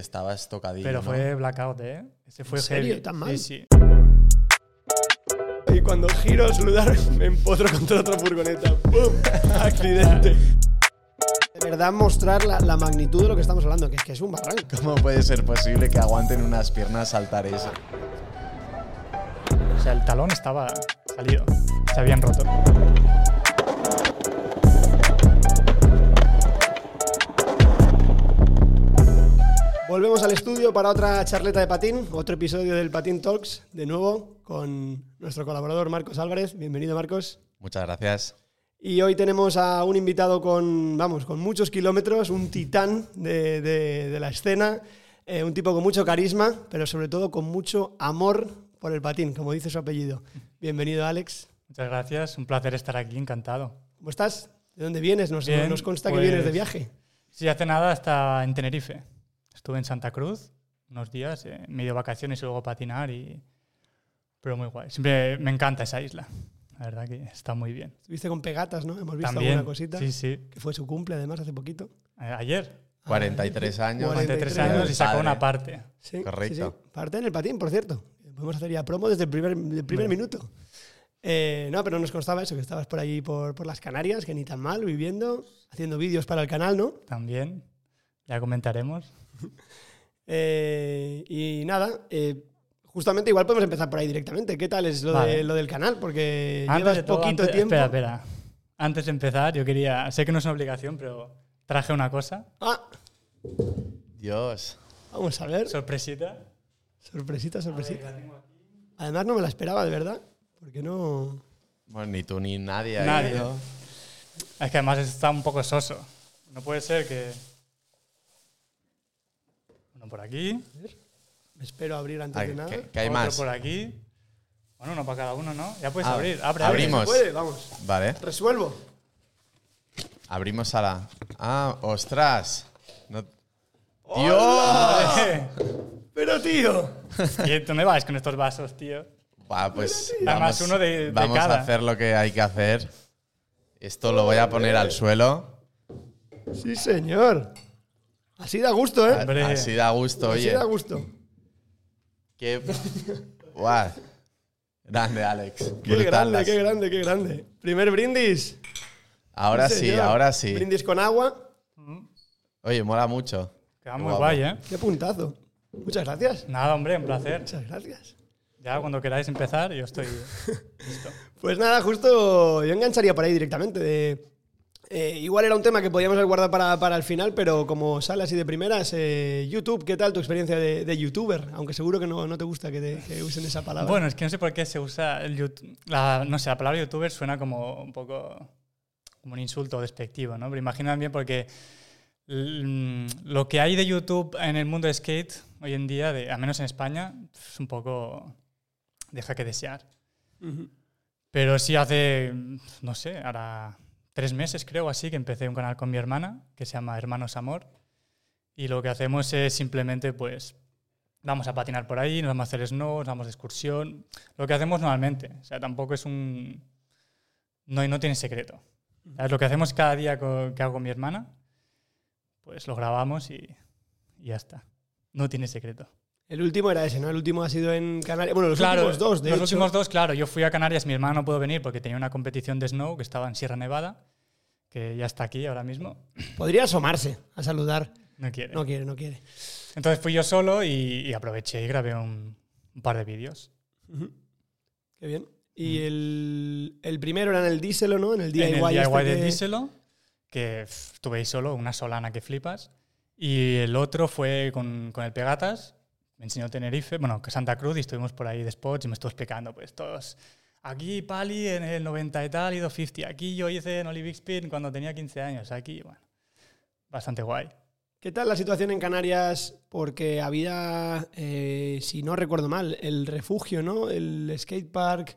Estabas tocadillo. Pero ¿no? fue blackout, ¿eh? Ese fue ¿En serio? heavy. ¿Tan mal? Sí, sí. Y cuando giro a saludar, me empotro contra otra furgoneta. ¡Pum! Accidente. De verdad, mostrar la, la magnitud de lo que estamos hablando, que es que es un barranco. ¿Cómo puede ser posible que aguanten unas piernas saltar eso? O sea, el talón estaba salido. Se habían roto. Volvemos al estudio para otra charleta de patín, otro episodio del Patín Talks, de nuevo con nuestro colaborador Marcos Álvarez. Bienvenido, Marcos. Muchas gracias. Y hoy tenemos a un invitado con, vamos, con muchos kilómetros, un titán de, de- de la escena, eh, un tipo con mucho carisma, pero sobre todo con mucho amor por el patín, como dice su apellido. Bienvenido, Alex. Muchas gracias. Un placer estar aquí, encantado. ¿Cómo estás? ¿De dónde vienes? Nos, Bien, nos consta que pues- vienes de viaje. Sí, hace nada estaba en Tenerife. Estuve en Santa Cruz unos días, eh, medio vacaciones y luego patinar y... Pero muy guay. Siempre me encanta esa isla. La verdad que está muy bien. Estuviste con pegatas, ¿no? Hemos visto También. alguna cosita. Sí, sí. Que fue su cumple, además, hace poquito. Eh, ayer, 43 años. 43 43 años y sacó una parte. Sí, Correcto. sí, sí. Parte en el patín, por cierto. Podemos hacer ya promo desde el primer, del primer Bueno. minuto. Eh, no, pero nos constaba eso, que estabas por ahí, por, por las Canarias, que ni tan mal, viviendo, haciendo vídeos para el canal, ¿no? También. Ya comentaremos. Eh, y nada, eh, justamente igual podemos empezar por ahí directamente. ¿Qué tal es lo, Vale. de, lo del canal? Porque Antes llevas de todo, poquito antes- tiempo. Espera, espera. Antes de empezar, yo quería. Sé que no es una obligación, pero traje una cosa. Ah, Dios. vamos a ver. Sorpresita. Sorpresita, sorpresita. Además no me la esperaba, de verdad. Porque no... Bueno, ni tú ni nadie. ahí, Nadie. ¿no? Es que además está un poco soso. No puede ser que. Uno por aquí. Me espero abrir antes Ay, de nada. ¿qué, qué hay otro más? por aquí. Bueno, uno para cada uno, ¿no? Ya puedes Ah, abrir. Abre, abre. abrimos. ¿Se puede? Vamos. Vale. Resuelvo. Abrimos a la. Ah, ostras. No- ¡Hola! ¡Dios! Pero tío, ¿Y dónde vas con estos vasos, tío? Va, pues Además, vamos, uno de- de vamos cada. a hacer lo que hay que hacer. Esto lo voy a poner al suelo. sí señor. Así da gusto, ¿eh? Hombre. Así da gusto, Así oye. da gusto. Qué. Guau. Grande, Alex. Qué Brutal grande, las- qué grande, qué grande. Primer brindis. Ahora sí, señor. ahora sí. Brindis con agua. Oye, mola mucho. Queda muy Guapo. guay, ¿eh? Qué puntazo. Muchas gracias. Nada, hombre, un placer. Muchas gracias. Ya cuando queráis empezar, yo estoy listo. Pues nada, justo yo engancharía por ahí directamente. De, eh, igual era un tema que podíamos haber guardado para, para el final, pero como sale así de primeras, eh, YouTube, ¿qué tal tu experiencia de, de youtuber? Aunque seguro que no, no te gusta que, te- que usen esa palabra. Bueno, es que no sé por qué se usa el YouTube. La, no sé, la palabra youtuber suena como un poco como un insulto despectivo, ¿no? Pero imagina bien porque lo que hay de YouTube en el mundo de skate hoy en día, de, al menos en España, es un poco deja que desear. Pero sí hace, no sé, ahora tres meses creo así que empecé un canal con mi hermana que se llama Hermanos Amor y lo que hacemos es simplemente pues vamos a patinar por ahí, nos vamos a hacer snow, nos vamos de excursión, lo que hacemos normalmente, o sea, tampoco es un... No, no tiene secreto. ¿Sabes? Lo que hacemos cada día que hago con mi hermana, pues lo grabamos y, y ya está. No tiene secreto. El último era ese, ¿no? El último ha sido en Canarias. Bueno, los Claro, últimos dos, de los hecho. últimos dos, claro. Yo fui a Canarias, mi hermano no pudo venir porque tenía una competición de snow que estaba en Sierra Nevada, que ya está aquí ahora mismo. Podría asomarse a saludar. No quiere. No quiere, no quiere. Entonces fui yo solo y, y aproveché y grabé un, un par de vídeos. Ujú. Qué bien. Y el, el primero era en el Díselo, ¿no? En el DIY. en el DIY este de que- Díselo, que pff, estuve ahí solo, una solana que flipas. Y el otro fue con, con el Pegatas, me enseñó Tenerife, bueno, que Santa Cruz, y estuvimos por ahí de spots y me estuvo explicando, pues todos. Aquí Pali en el 90 y tal, y 250. Aquí yo hice en Olive Spin cuando tenía 15 años. Aquí, bueno, bastante guay. ¿Qué tal la situación en Canarias? Porque había, eh, si no recuerdo mal, el refugio, ¿no? El skatepark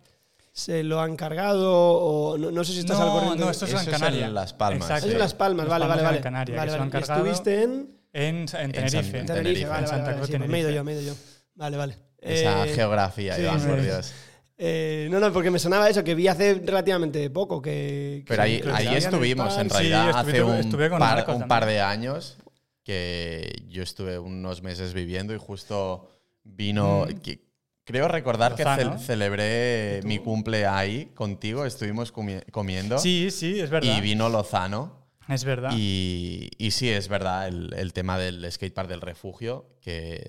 se lo han cargado o no, no sé si estás No, al corriente. no, esto es Eso en es Canarias. en Las Palmas. Exacto. Es en Las Palmas, Las vale, Palmas vale, vale. Canaria, Vale, que se lo vale. han Y cargado. Estuviste en En, en San- Tenerife. en Tenerife, Tenerife, vale, Santa vale, Cruz, sí, me he ido Tenerife. yo, me he ido yo. Vale, vale. Esa Eh, geografía, sí, Iván, sí, por sí. Dios. eh, no, no, porque me sonaba eso, que vi hace relativamente poco que... que Pero ahí, que ahí estuvimos, en. Sí, realidad, estuve- hace un, con par, un par de años, que yo estuve unos meses viviendo y justo vino... Mm. que- creo recordar que Lozano. ce- celebré mi cumple ahí contigo, estuvimos comi- comiendo Sí, sí, es verdad. y vino Lozano. Es verdad. Y, y sí, es verdad, el, el tema del skatepark del refugio, que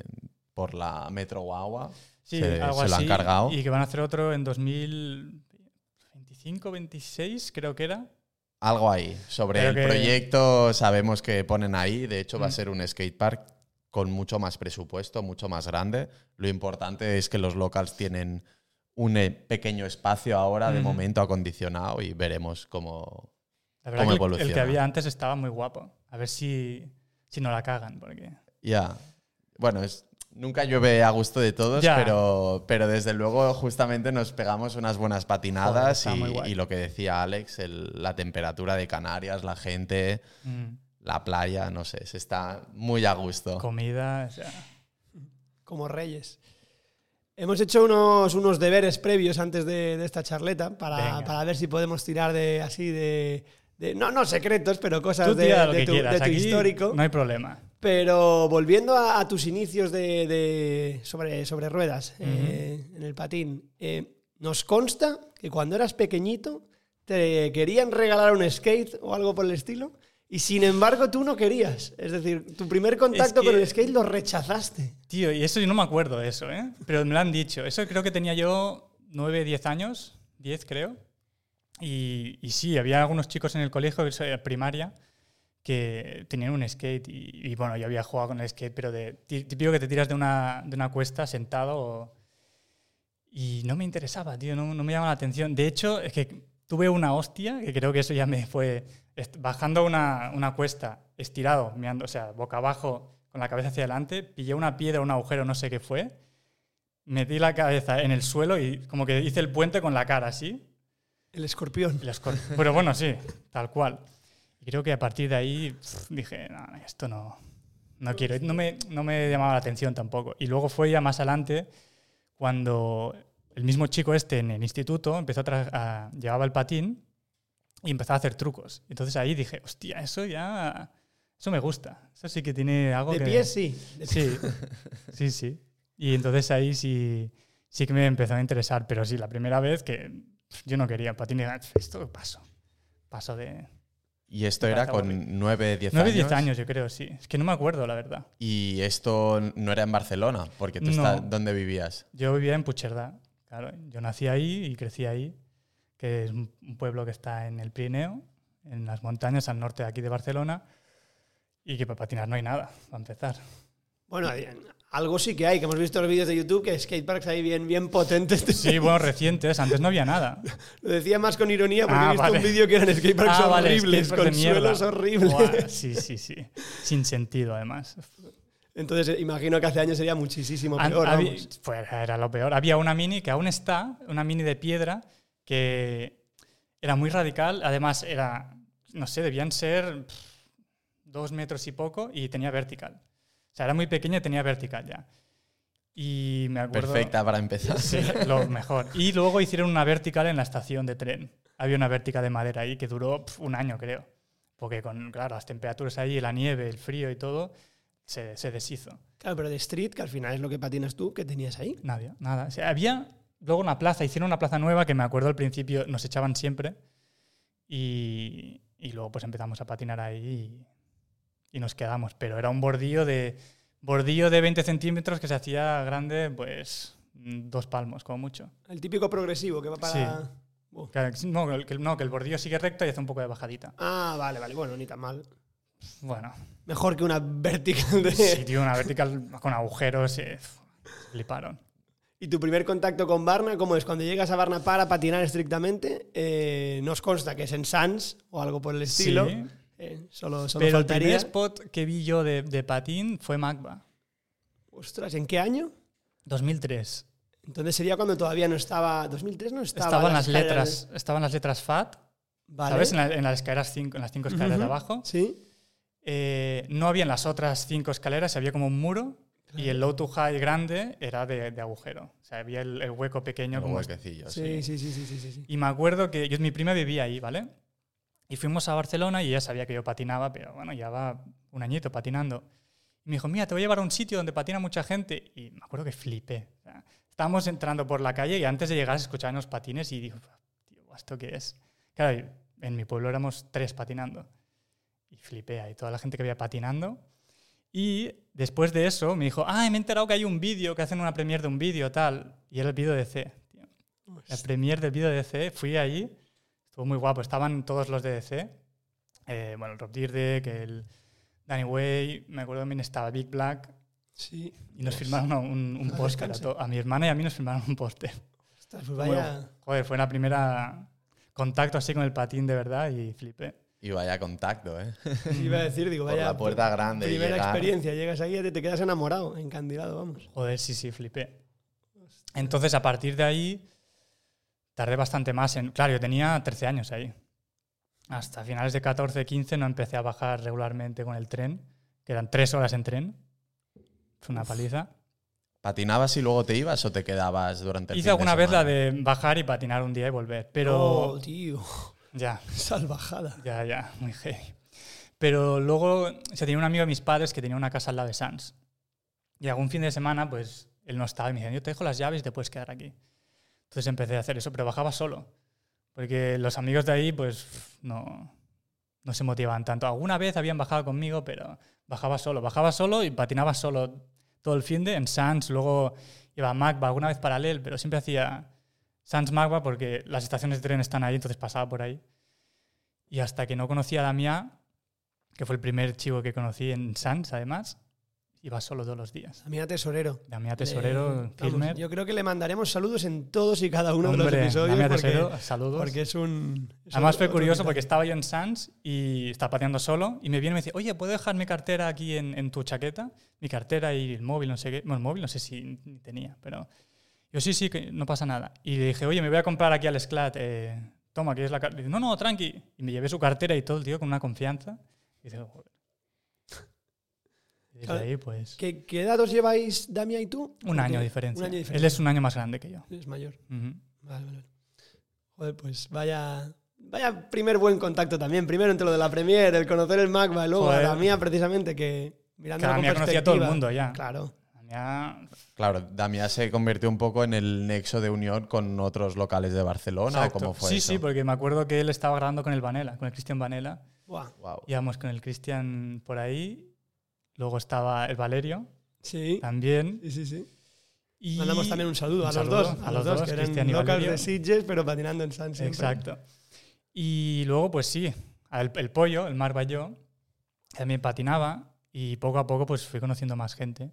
por la Metro Guagua sí, se, algo se lo han cargado. Y que van a hacer otro en 2025, 26, creo que era. Algo ahí. Sobre el que- proyecto sabemos que ponen ahí. De hecho, va a Mm. ser un skatepark con mucho más presupuesto, mucho más grande. Lo importante es que los locals tienen un eh, pequeño espacio ahora, de Ujú. momento acondicionado, y veremos cómo... La verdad cómo que el- el, que había antes estaba muy guapo. A ver si, si no la cagan, porque... Ya. Bueno, es, nunca llueve a gusto de todos, pero, pero desde luego justamente nos pegamos unas buenas patinadas Joder, y, lo que decía Alex, el- la temperatura de Canarias, la gente, mm, la playa, no sé, se está muy a gusto. comida, o sea, como reyes. Hemos hecho unos, unos deberes previos antes de, de esta charleta para, para ver si podemos tirar de así de, de- no no secretos, pero cosas de, tu, de histórico. no hay problema. Pero volviendo a, a tus inicios de, de- sobre, sobre ruedas eh, en el patín, eh, nos consta que cuando eras pequeñito te querían regalar un skate o algo por el estilo y sin embargo tú no querías. Es decir, tu primer contacto que- con el skate lo rechazaste. Tío, y eso yo no me acuerdo de eso, ¿eh? Pero me lo han dicho. Eso creo que tenía yo 9, 10 años, 10 creo. Y, sí, había algunos chicos en el colegio, primaria, que tenían un skate. Y, y bueno, yo había jugado con el skate, pero de tí- típico que te tiras de una, de una cuesta sentado. y no me interesaba, tío, no, no me llamaba la atención. De hecho, es que tuve una hostia, que creo que eso ya me fue bajando una, una cuesta, estirado, meando, o sea, boca abajo, con la cabeza hacia adelante, pillé una piedra, un agujero, no sé qué fue, metí la cabeza en el suelo y como que hice el puente con la cara así. El escorpión. y las cor- Pero bueno, sí, tal cual. Y creo que a partir de ahí dije, no, esto no, no quiero. No me, no me llamaba la atención tampoco. Y luego fue ya más adelante cuando el mismo chico este en el instituto empezó a, a- llevaba el patín y empezó a hacer trucos. Entonces ahí dije, hostia, eso ya, eso me gusta. Eso sí que tiene algo De que... pies sí. De Sí, sí, sí. Y entonces ahí sí, sí que me empezó a interesar, pero sí, la primera vez que yo no quería dije, esto paso, paso de... Y esto era con 9, 10 9, años. 10 años yo creo, sí. Es que no me acuerdo, la verdad. Y esto no era en Barcelona, porque tú No. estás, ¿dónde vivías? Yo vivía en Puigcerdá, claro. Yo nací ahí y crecí ahí, que es un un pueblo que está en el Pirineo, en las montañas al norte de aquí de Barcelona, y que para patinar no hay nada, para empezar. Bueno, algo sí que hay, que hemos visto los vídeos de YouTube, que skateparks ahí bien, bien potentes. Sí, bueno, recientes, antes no había nada. Lo decía más con ironía porque Ah, he visto vale. un vídeo que eran skateparks Ah, horribles, con suelos horribles. Buah, sí, sí, sí. Sin sentido, además. Entonces eh, imagino que hace años sería muchísimo peor. había- vamos. pues era lo peor. Había una mini que aún está, una mini de piedra, que era muy radical. Además, era, no sé, debían ser pff, dos metros y poco y tenía vertical. O sea, era muy pequeña y tenía vertical ya. Y me acuerdo. Perfecta para empezar. Sí, lo mejor. Y luego hicieron una vertical en la estación de tren. Había una vertical de madera ahí que duró pf, un año, creo. Porque con, claro, las temperaturas ahí, la nieve, el frío y todo, se, se deshizo. Claro, pero de street, que al final es lo que patinas tú, que tenías ahí. Nadie, nada. O sea, había luego una plaza, hicieron una plaza nueva que me acuerdo al principio nos echaban siempre y, y luego pues empezamos a patinar ahí y, nos quedamos. Pero era un bordillo de, bordillo de 20 centímetros que se hacía grande pues dos palmos como mucho. El típico progresivo que va para... Sí. Claro, No, que, no, que el bordillo sigue recto y hace un poco de bajadita. Ah, vale, vale. Bueno, ni tan mal. Bueno, Mejor que una vertical de... sí, tío, una vertical con agujeros, eh, fliparon. ¿Y tu primer contacto con Barna cómo es? Cuando llegas a Barna para patinar estrictamente, eh, nos consta que es en Sans o algo por el estilo. Sí, Eh, solo solo pero el primer spot que vi yo de, de patín fue Magba. Ostras, ¿en qué año? 2003. Entonces sería cuando todavía no estaba... 2003 no estaba. Estaban las escaleras- letras, estaban las letras FAT, Vale. ¿sabes? En, la- en las escaleras cinco, en las cinco escaleras de abajo. Sí. Eh, no habían las otras cinco escaleras, había como un muro y el low to high grande era de, de agujero. O sea, había el, el hueco pequeño Un como huequecillo, Sí, sí. sí, sí, sí, sí, sí, sí. Y me acuerdo que yo, mi prima vivía ahí, ¿vale? Y fuimos a Barcelona y ella sabía que yo patinaba, pero bueno, ya va un añito patinando. Y me dijo, mira, te voy a llevar a un sitio donde patina mucha gente. Y me acuerdo que flipé. O sea, estábamos entrando por la calle y antes de llegar escuchaban los patines y digo, tío, ¿esto qué es? Claro, en mi pueblo éramos tres patinando. Y flipé ahí, toda la gente que había patinando. Y después de eso me dijo, ah, me he enterado que hay un vídeo, que hacen una premiere de un vídeo, tal. Y era el vídeo de C. tío. La premiere del vídeo de DC, fui allí, estuvo muy guapo. Estaban todos los de DC. Eh, bueno, el Rob Dyrdek, el Danny Way, me acuerdo también estaba Big Black. Sí. Y nos firmaron un, un póster. A, a mi hermana y a mí nos firmaron un póster. Pues vaya. Joder, fue la primera contacto así con el patín de verdad y flipé. Y vaya contacto, ¿eh? Iba a decir, digo, Por vaya. la puerta grande. Primera llegar. experiencia, llegas ahí y te, te quedas enamorado, encandilado, vamos. Joder, sí, sí, flipé. Entonces, a partir de ahí, tardé bastante más en... Claro, yo tenía 13 años ahí. Hasta finales de 14, 15 no empecé a bajar regularmente con el tren, que eran tres horas en tren. Fue una paliza. ¿Patinabas y luego te ibas o te quedabas durante el Hice fin de alguna vez la de bajar y patinar un día y volver, pero Oh, tío, ya, salvajada. ya, ya, muy heavy. Pero luego se tenía un amigo de mis padres que tenía una casa al lado de Sans. Y algún fin de semana, pues él no estaba y me decía, yo te dejo las llaves y te puedes quedar aquí. Entonces empecé a hacer eso, pero bajaba solo. Porque los amigos de ahí, pues no, no se motivaban tanto. Alguna vez habían bajado conmigo, pero bajaba solo. Bajaba solo y patinaba solo todo el fin de en Sans. Luego iba a Magba alguna vez paralel, pero siempre hacía Sans Magba porque las estaciones de tren están ahí, entonces pasaba por ahí. Y hasta que no conocí a Damián, que fue el primer chico que conocí en Sans, además, iba solo todos los días. Damián Tesorero. Damián Tesorero, vamos, Filmer. yo creo que le mandaremos saludos en todos y cada uno de los Hombre, episodios. Damián Tesorero, saludos. porque es un. es Además fue otro curioso porque estaba yo en Sans y estaba pateando solo y me viene y me dice, oye, ¿puedo dejar mi cartera aquí en, en tu chaqueta? Mi cartera y el móvil, no sé qué. Bueno, el móvil no sé si tenía, pero... Yo sí, sí, que no pasa nada. Y le dije, oye, me voy a comprar aquí al Sclat. eh, toma, que es la cartera. No, no, tranqui. Y me llevé su cartera y todo, el tío, con una confianza. Y dice, joder. Desde ahí, pues... ¿Qué, qué edad os lleváis, Damián y tú? Un año de diferencia. Un año de Él es un año más grande que yo. Es mayor. Vale, vale. Joder, pues vaya. Vaya primer buen contacto también. Primero entre lo de la Premier, el conocer el Magma, y luego Joder. a Damián precisamente, que mirando Damián conocía a todo el perspectiva- mundo ya. Claro. Ya, Claro, Damián se convirtió un poco en el nexo de unión con otros locales de Barcelona Exacto. o cómo fue sí, eso? sí, porque me acuerdo que él estaba grabando con el Vanela, con el Cristian Vanela. Wow. Íbamos con el Cristian por ahí. Luego estaba el Valerio Sí. también. Sí, sí, sí. Y Mandamos también un saludo un a los saludo dos. a los dos, que Cristian eran y locals Valerio. de Sitges, pero patinando en San siempre. Exacto. Y luego, pues sí, el, el pollo, el Mar Bayó, también patinaba y poco a poco pues fui conociendo más gente.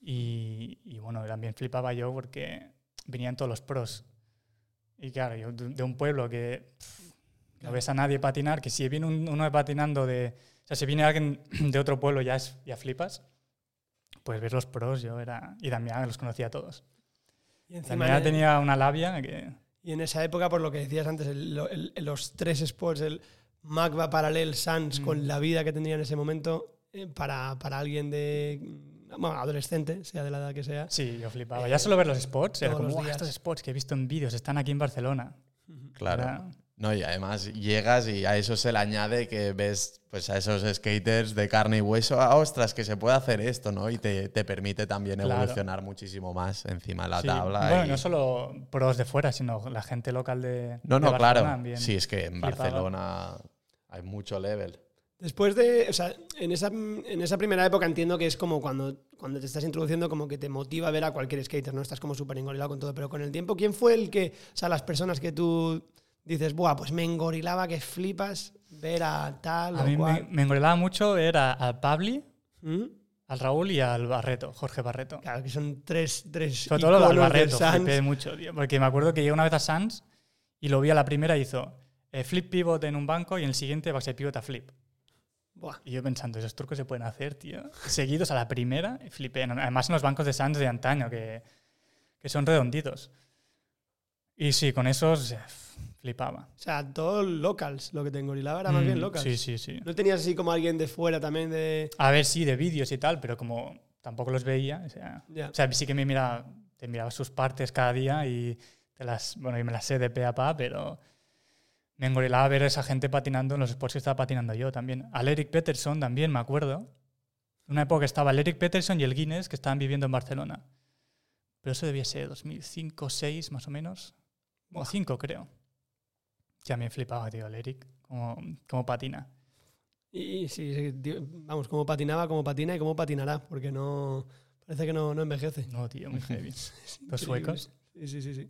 Y, y, bueno, también flipaba yo porque venían todos los pros. Y claro, yo de de un pueblo que pff, no ves a nadie patinar, que si viene un- uno patinando de... O sea, si viene alguien de otro pueblo ya, es, ya flipas. Pues ver los pros, yo era... Y también los conocía a todos. Y en- tenía una labia que... Y en esa época, por lo que decías antes, el- lo- el- los tres sports, el Magba Parallel Sans, Mm. con la vida que tendría en ese momento, eh, para, para alguien de. Bueno, adolescente, sea de la edad que sea. Sí, yo flipaba. Ya solo ver los spots, era como, los "Buah, días". estos spots que he visto en vídeos están aquí en Barcelona. Claro. Era- No, y además llegas y a eso se le añade que ves pues a esos skaters de carne y hueso, ah, ostras, que se puede hacer esto, ¿no? Y te, te permite también Claro. evolucionar muchísimo más encima de la sí. tabla. Bueno, y- no solo pros de fuera, sino la gente local de. No, de no, Barcelona claro. también Sí, es que en. Barcelona hay mucho level. Después de. O sea, en esa, en esa primera época entiendo que es como cuando, cuando te estás introduciendo, como que te motiva a ver a cualquier skater, ¿no? Estás como súper engorilado con todo. Pero con el tiempo, ¿quién fue el que. O sea, las personas que tú dices, buah, pues me engorilaba que flipas ver a tal A o mí me, cual. me engolaba mucho ver a- al Pabli, ¿Mm? al Raúl y al Barreto, Jorge Barreto. Claro, que son tres. tres Sobre todo del Barreto, flipé mucho, tío, Porque me acuerdo que llegué una vez a Sans y lo vi a la primera y hizo eh, flip pivot en un banco y en el siguiente backside pivot a flip. Buah. Y yo pensando, esos trucos se pueden hacer, tío. Seguidos a la primera, y flipé. Además en los bancos de Sans de antaño, que, que son redonditos. Y sí, con esos flipaba. O sea, todos locals. Lo que te engorilaba era más Mm, bien locals. Sí, sí, sí. ¿No tenías así como alguien de fuera también de. A ver, sí, de vídeos y tal, pero como tampoco los veía, o sea, Ya. o sea sí que me miraba, te miraba sus partes cada día y te las, bueno, y me las sé de pe a pa, pero me engorilaba ver a esa gente patinando en los sports que estaba patinando yo también. Al Eric Peterson también, me acuerdo. En una época estaba el Eric Peterson y el Guinness que estaban viviendo en Barcelona. Pero eso debía ser 2005, 6 más o menos. O 5 creo. Ya me flipaba, tío, el Eric, como, como patina. Y sí, sí, tío, vamos, cómo patinaba, cómo patina y cómo patinará, porque no. Parece que no, no envejece. No, tío, muy heavy. Los suecos. Sí, sí, sí. sí.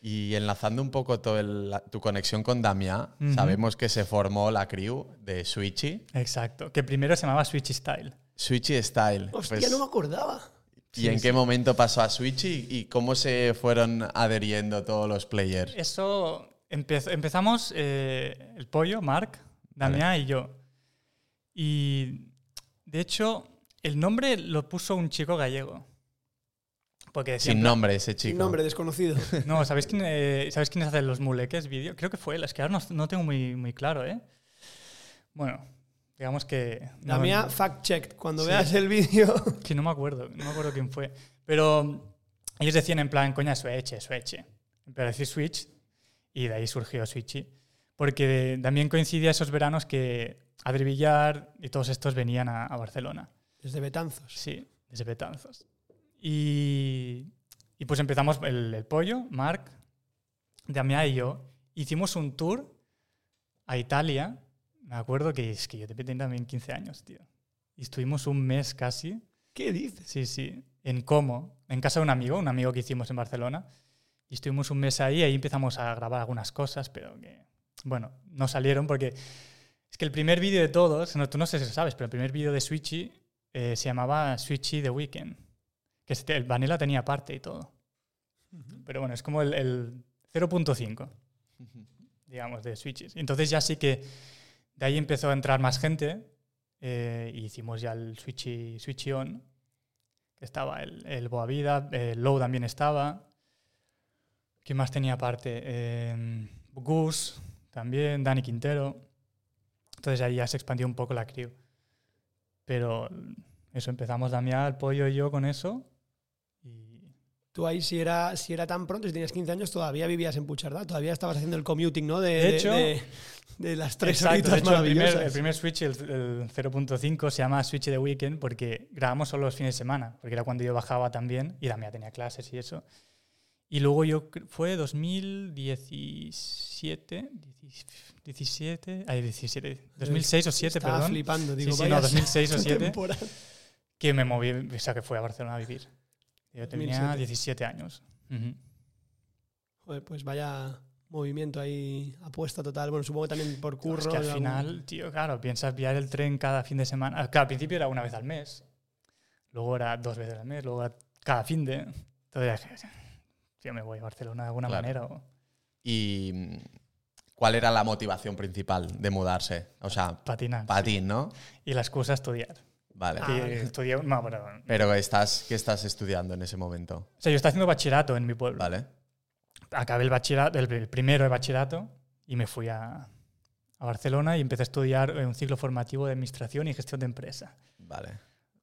Y enlazando un poco todo el- la- tu conexión con Damián, Ujú. sabemos que se formó la crew de Switchy. Exacto. Que primero se llamaba Switch Style. Switchy Style. Hostia, Pues, no me acordaba. ¿Y Sí, en sí. qué momento pasó a Switchy y cómo se fueron adheriendo todos los players? Eso empez- empezamos eh, el pollo, Marc, Damián y yo. Y de hecho, el nombre lo puso un chico gallego. Porque Sin nombre ese chico. Sin nombre, desconocido. No, ¿sabéis, quién, eh, ¿sabéis quiénes hacen los muleques vídeo? Creo que fue él, es que ahora no, no tengo muy, muy claro, ¿eh? Bueno, digamos que... no- Damián, fact-checked. Cuando Sí. veas el vídeo. Que no me acuerdo, no me acuerdo quién fue. Pero ellos decían en plan, coña, Switch, Switch. Pero decir Switch, y de ahí surgió Switchy. Porque también coincidía esos veranos que Adri Villar y todos estos venían a, a Barcelona. Desde Betanzos. Sí, desde Betanzos. Y, y pues empezamos el, el pollo, Marc, Damián y yo. Hicimos un tour a Italia. Me acuerdo que es que yo tenía también 15 años, tío. Y estuvimos un mes casi. ¿Qué dices? Sí, sí. En Como, en casa de un amigo, un amigo que hicimos en Barcelona. Y estuvimos un mes ahí, ahí empezamos a grabar algunas cosas, pero que, bueno, no salieron porque es que el primer vídeo de todos, no, tú no sé si lo sabes, pero el primer vídeo de Switchy eh, se llamaba Switchy The Weekend. Que este- el Vanilla tenía parte y todo. Pero bueno, es como el, el 0.5, digamos, de Switches. Entonces ya sí que de ahí empezó a entrar más gente eh, y hicimos ya el Switchy, Switchy On, que estaba el, el Boavida, el Low también estaba. ¿Quién más tenía parte? Eh, Gus también, Dani Quintero. Entonces ahí ya se expandió un poco la crew. Pero eso, empezamos Damián, pollo y yo con eso. Y Tú ahí, si era, si era tan pronto, si tenías 15 años, todavía vivías en Puchardá. Todavía estabas haciendo el commuting, ¿no? De, De hecho- de, de las tres Exacto, horitas de hecho, el primer, el primer Switch, el, el 0.5, se llama Switch de Weekend porque grabamos solo los fines de semana, porque era cuando yo bajaba también y Damián tenía clases y eso. Y luego yo, fue 2017, 17, ay, 17, 2006 o 7, Estaba perdón, flipando, digo, sí, vaya no, 2006 o salto 7. temporal. que me moví, o sea, que fui a Barcelona a vivir. Yo tenía 2007. 17 años. Ujú. Joder, pues vaya movimiento ahí, apuesta total. Bueno, supongo que también por curro. es que al algún- final, tío, claro, piensas pillar el tren cada fin de semana. Claro, al principio era una vez al mes, luego era dos veces al mes, luego era cada fin de. Entonces, yo me voy a Barcelona de alguna Claro. manera. o- ¿Y cuál era la motivación principal de mudarse? O sea, patinar. patín, ¿no? Y la excusa estudiar. Vale. Ah, estudié, no, pero, Pero estás, ¿qué estás estudiando en ese momento? o sea, yo estaba haciendo bachillerato en mi pueblo. Vale. Acabé el, bachillerato, el, el primero de bachillerato y me fui a, a Barcelona y empecé a estudiar un ciclo formativo de administración y gestión de empresa. Vale.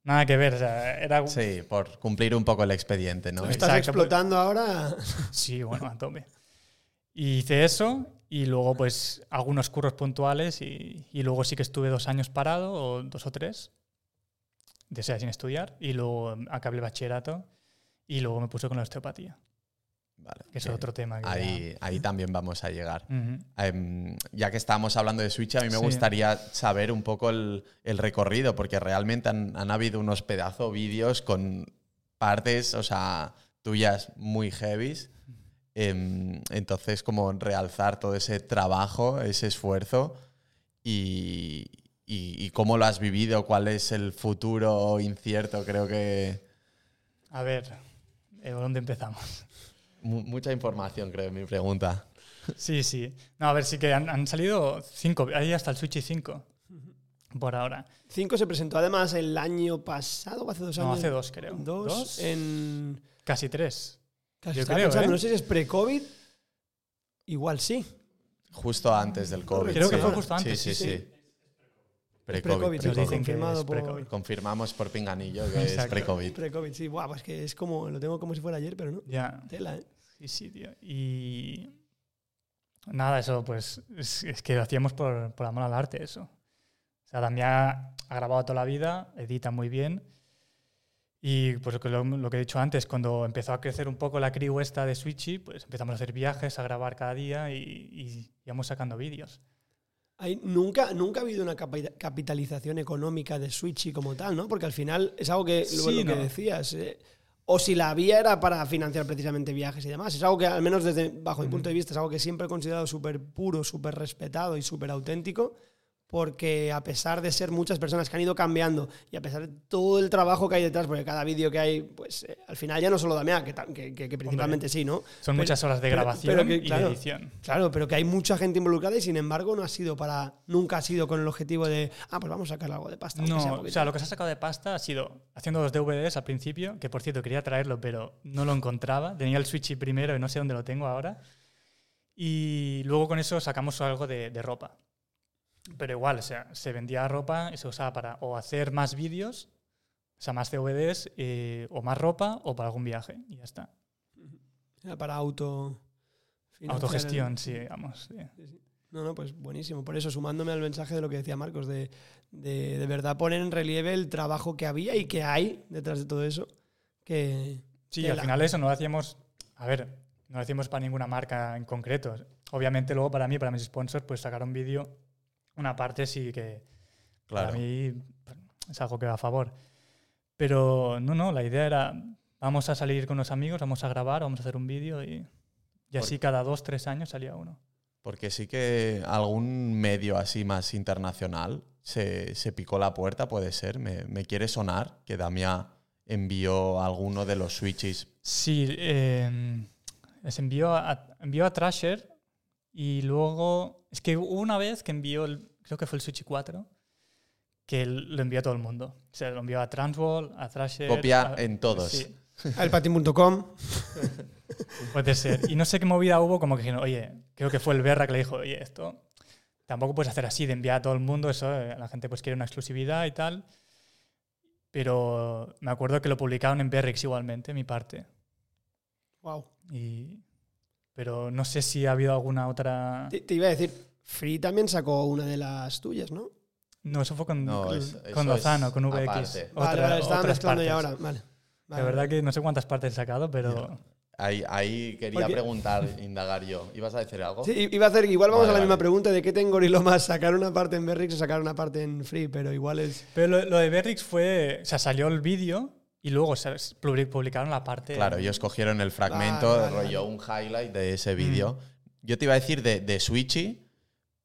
Nada que ver, o sea, era... Sí, por cumplir un poco el expediente, ¿no? Estás Exacto, pues- explotando ahora. Sí, bueno, a tope. Y hice eso y luego pues algunos curros puntuales y, y luego sí que estuve dos años parado o dos o tres, de sea sin estudiar y luego acabé el bachillerato y luego me puse con la osteopatía, Vale, que es otro tema. Que Ahí, ahí también vamos a llegar. Em, ya que estábamos hablando de Switch, a mí me Sí. gustaría saber un poco el, el recorrido, porque realmente han, han habido unos pedazos vídeos con partes, o sea, tuyas muy heavies. Em, entonces, como realzar todo ese trabajo, ese esfuerzo y, y- y cómo lo has vivido, cuál es el futuro incierto, creo que A ver, eh, ¿por dónde empezamos? Mu- mucha información, creo, en mi pregunta. Sí, sí. No, a ver, sí que han, han salido cinco, ahí hasta el Switch 5 por ahora. 5 se presentó además el año pasado o hace dos años. No, hace dos creo. Dos, ¿Dos? en. Casi tres. Casi Yo estaba creo, pensando, ¿eh? No sé si es pre-COVID. Igual sí. Justo antes del COVID. Creo que fue justo antes, Sí, sí, sí, sí. sí. Pre-COVID. Dicen que confirmado es por. Confirmamos por pinganillo que es pre-COVID. Pre-COVID, sí. Buah, pues que es como. Lo tengo como si fuera ayer, pero no. Ya. Tela, ¿eh? Sí, sí, tío. Y Nada, eso pues es, es que lo hacíamos por, por amor al arte, eso. O sea, Damián ha grabado toda la vida, edita muy bien. Y pues lo que, lo, lo que he dicho antes, cuando empezó a crecer un poco la crew esta de Switchy, pues empezamos a hacer viajes, a grabar cada día y, y íbamos sacando vídeos. Hay, nunca, nunca ha habido una capi- capitalización económica de Switchy como tal, ¿no? Porque al final es algo que, lo- Sí, lo que ¿no? decías. eh, o si la había era para financiar precisamente viajes y demás. Es algo que, al menos desde bajo mi punto de vista, es algo que siempre he considerado súper puro, súper respetado y súper auténtico. Porque a pesar de ser muchas personas que han ido cambiando y a pesar de todo el trabajo que hay detrás, porque cada vídeo que hay, pues eh, al final ya no solo Damián, que, que, que- que principalmente sí, ¿no? Son Pero- muchas horas de pero- grabación pero que, y claro, de edición. Claro, pero que hay mucha gente involucrada y sin embargo no ha sido para. Nunca ha sido con el objetivo de. Ah, pues vamos a sacar algo de pasta. aunque sea No, o poquito". sea, lo que se ha sacado de pasta ha sido haciendo los DVDs al principio, que por cierto quería traerlo, pero no lo encontraba. Tenía el Switchy primero y no sé dónde lo tengo ahora. Y luego con eso sacamos algo de, de ropa. Pero igual, o sea, se vendía ropa y se usaba para o hacer más vídeos, o sea, más DVDs, eh, o más ropa, o para algún viaje. Y ya está. Era para auto. Autogestión, el- sí, digamos. sí. No, no, pues buenísimo. Por eso, sumándome al mensaje de lo que decía Marcos, de, de, de verdad poner en relieve el trabajo que había y que hay detrás de todo eso. Que. Sí, Tela. al final eso no lo hacíamos, a ver, no lo hacíamos para ninguna marca en concreto. Obviamente luego para mí, para mis sponsors, pues sacar un vídeo, una parte sí que Claro. para mí es algo que va a favor. Pero no, no, la idea era, vamos a salir con los amigos, vamos a grabar, vamos a hacer un vídeo y, y así cada dos, tres años salía uno. Porque sí que algún medio así más internacional se, se picó la puerta, puede ser. Me, me quiere sonar que Damián envió alguno de los switches. Sí, eh, les envió a, envió a Trasher y luego. Es que hubo una vez que envió, el, creo que fue el Switch 4, que lo envió a todo el mundo. O sea, lo envió a Transwall, a Thrasher. Copia a- en todos. Sí, Alpatin.com. puede ser. Y no sé qué movida hubo, como que dijeron, oye, creo que fue el Berra que le dijo, oye, esto tampoco puedes hacer así, de enviar a todo el mundo, eso, eh, la gente pues quiere una exclusividad y tal. Pero me acuerdo que lo publicaron en Berrix igualmente, mi parte. Wow. Y, pero no sé si ha habido alguna otra. Te, te iba a decir, Free también sacó una de las tuyas, ¿no? No, eso fue con, No, con, es- con eso Lozano, es con VX. aparte. Otra- vale, vale, estaba otras mezclando ya ahora. Vale. La Vale, verdad vale. que no sé cuántas partes he sacado, pero. Ahí, ahí quería Porque- preguntar, indagar yo. ¿Ibas a decir algo? Sí, iba a hacer, igual vamos Vale, a la misma pregunta de qué tengo Gorilo más, sacar una parte en Berrix o sacar una parte en Free, pero igual es. Pero lo, lo de Berrix fue. O sea, salió el vídeo y luego se publi- publicaron la parte. Claro, ellos cogieron el fragmento, Vale, vale, rollo un highlight de ese vídeo. Yo te iba a decir de, de Switchy,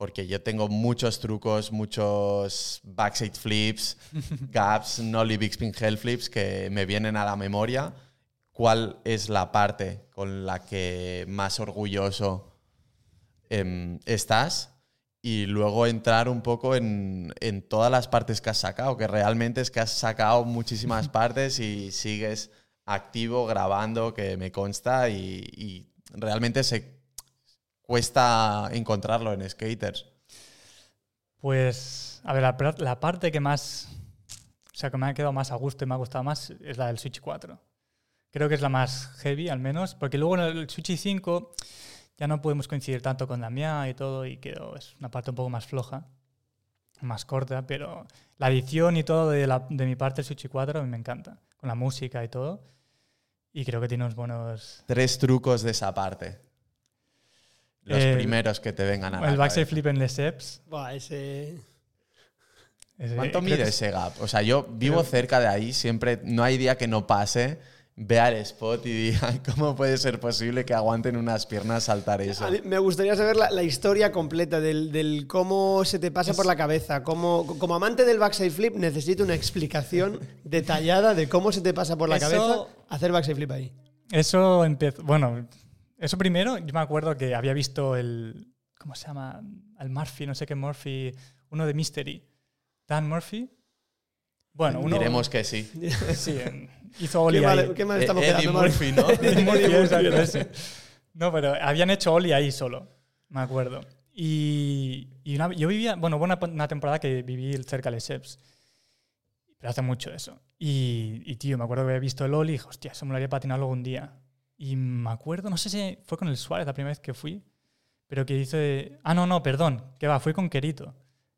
porque yo tengo muchos trucos, muchos backside flips, gaps, nollie big spin hell flips que me vienen a la memoria. ¿Cuál es la parte con la que más orgulloso em, estás? Y luego entrar un poco en, en todas las partes que has sacado, que realmente es que has sacado muchísimas partes y sigues activo grabando, que me consta, y, y realmente se cuesta encontrarlo en skaters. Pues. A ver, la, la parte que más. O sea, que me ha quedado más a gusto y me ha gustado más es la del Switch 4. Creo que es la más heavy, al menos, porque luego en el Switch 5 ya no podemos coincidir tanto con Damián y todo, y quedó, es una parte un poco más floja, más corta, pero la edición y todo de, la- de mi parte del Switch 4 a mí me encanta, con la música y todo, y creo que tiene unos buenos... Tres trucos de esa parte. Los Eh, primeros que te vengan a la El backside flip en Les Eps. Buah, ese. ese- ¿Cuánto creo mide que ese gap? O sea, yo vivo Creo- cerca de ahí, siempre, no hay día que no pase, vea el spot y diga, ¿cómo puede ser posible que aguanten unas piernas saltar eso? Me gustaría saber la, la historia completa del, del cómo se te pasa Es- por la cabeza. Cómo, como amante del backside flip, necesito una explicación detallada de cómo se te pasa por la Eso- cabeza hacer backside flip ahí. Eso empezó. Bueno, eso primero, yo me acuerdo que había visto el. ¿Cómo se llama? El Murphy, no sé qué Murphy. Uno de Mystery. Dan Murphy. Bueno, uno. Diremos que sí. Sí, hizo Oli ¿Qué mal, qué mal estamos Eh, Eddie quedando? Murphy, ¿no? Eddie Murphy, Eddie exacto, Murphy. ese. No, pero habían hecho Oli ahí solo, me acuerdo. Y, y una- yo vivía, bueno, hubo una, una temporada que viví cerca de Seps. Pero hace mucho eso. Y, y, tío, me acuerdo que había visto el Oli y dije, hostia, eso me lo haría patinarlo algún día. Y me acuerdo, no sé si fue con el Suárez la primera vez que fui, pero que hice... Ah, no, no, perdón, que va, fui con Querito,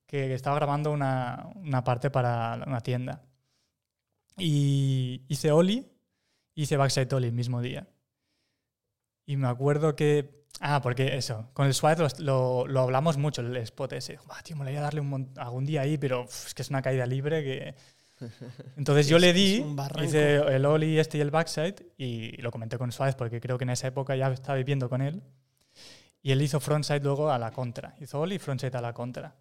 que estaba grabando una, una parte para una tienda. Y hice Oli, hice Backside Oli el mismo día. Y me acuerdo que... Ah, porque eso, con el SWAT lo, lo, hablamos mucho, el spot ese. Ah, tío, me lo voy a darle un algún día ahí, pero uf, es que es una caída libre que... Entonces yo le di, hice el Oli este y el Backside y lo comenté con Suárez porque creo que en esa época ya estaba viviendo con él. Y él hizo frontside luego a la contra. Hizo Oli y frontside a la contra.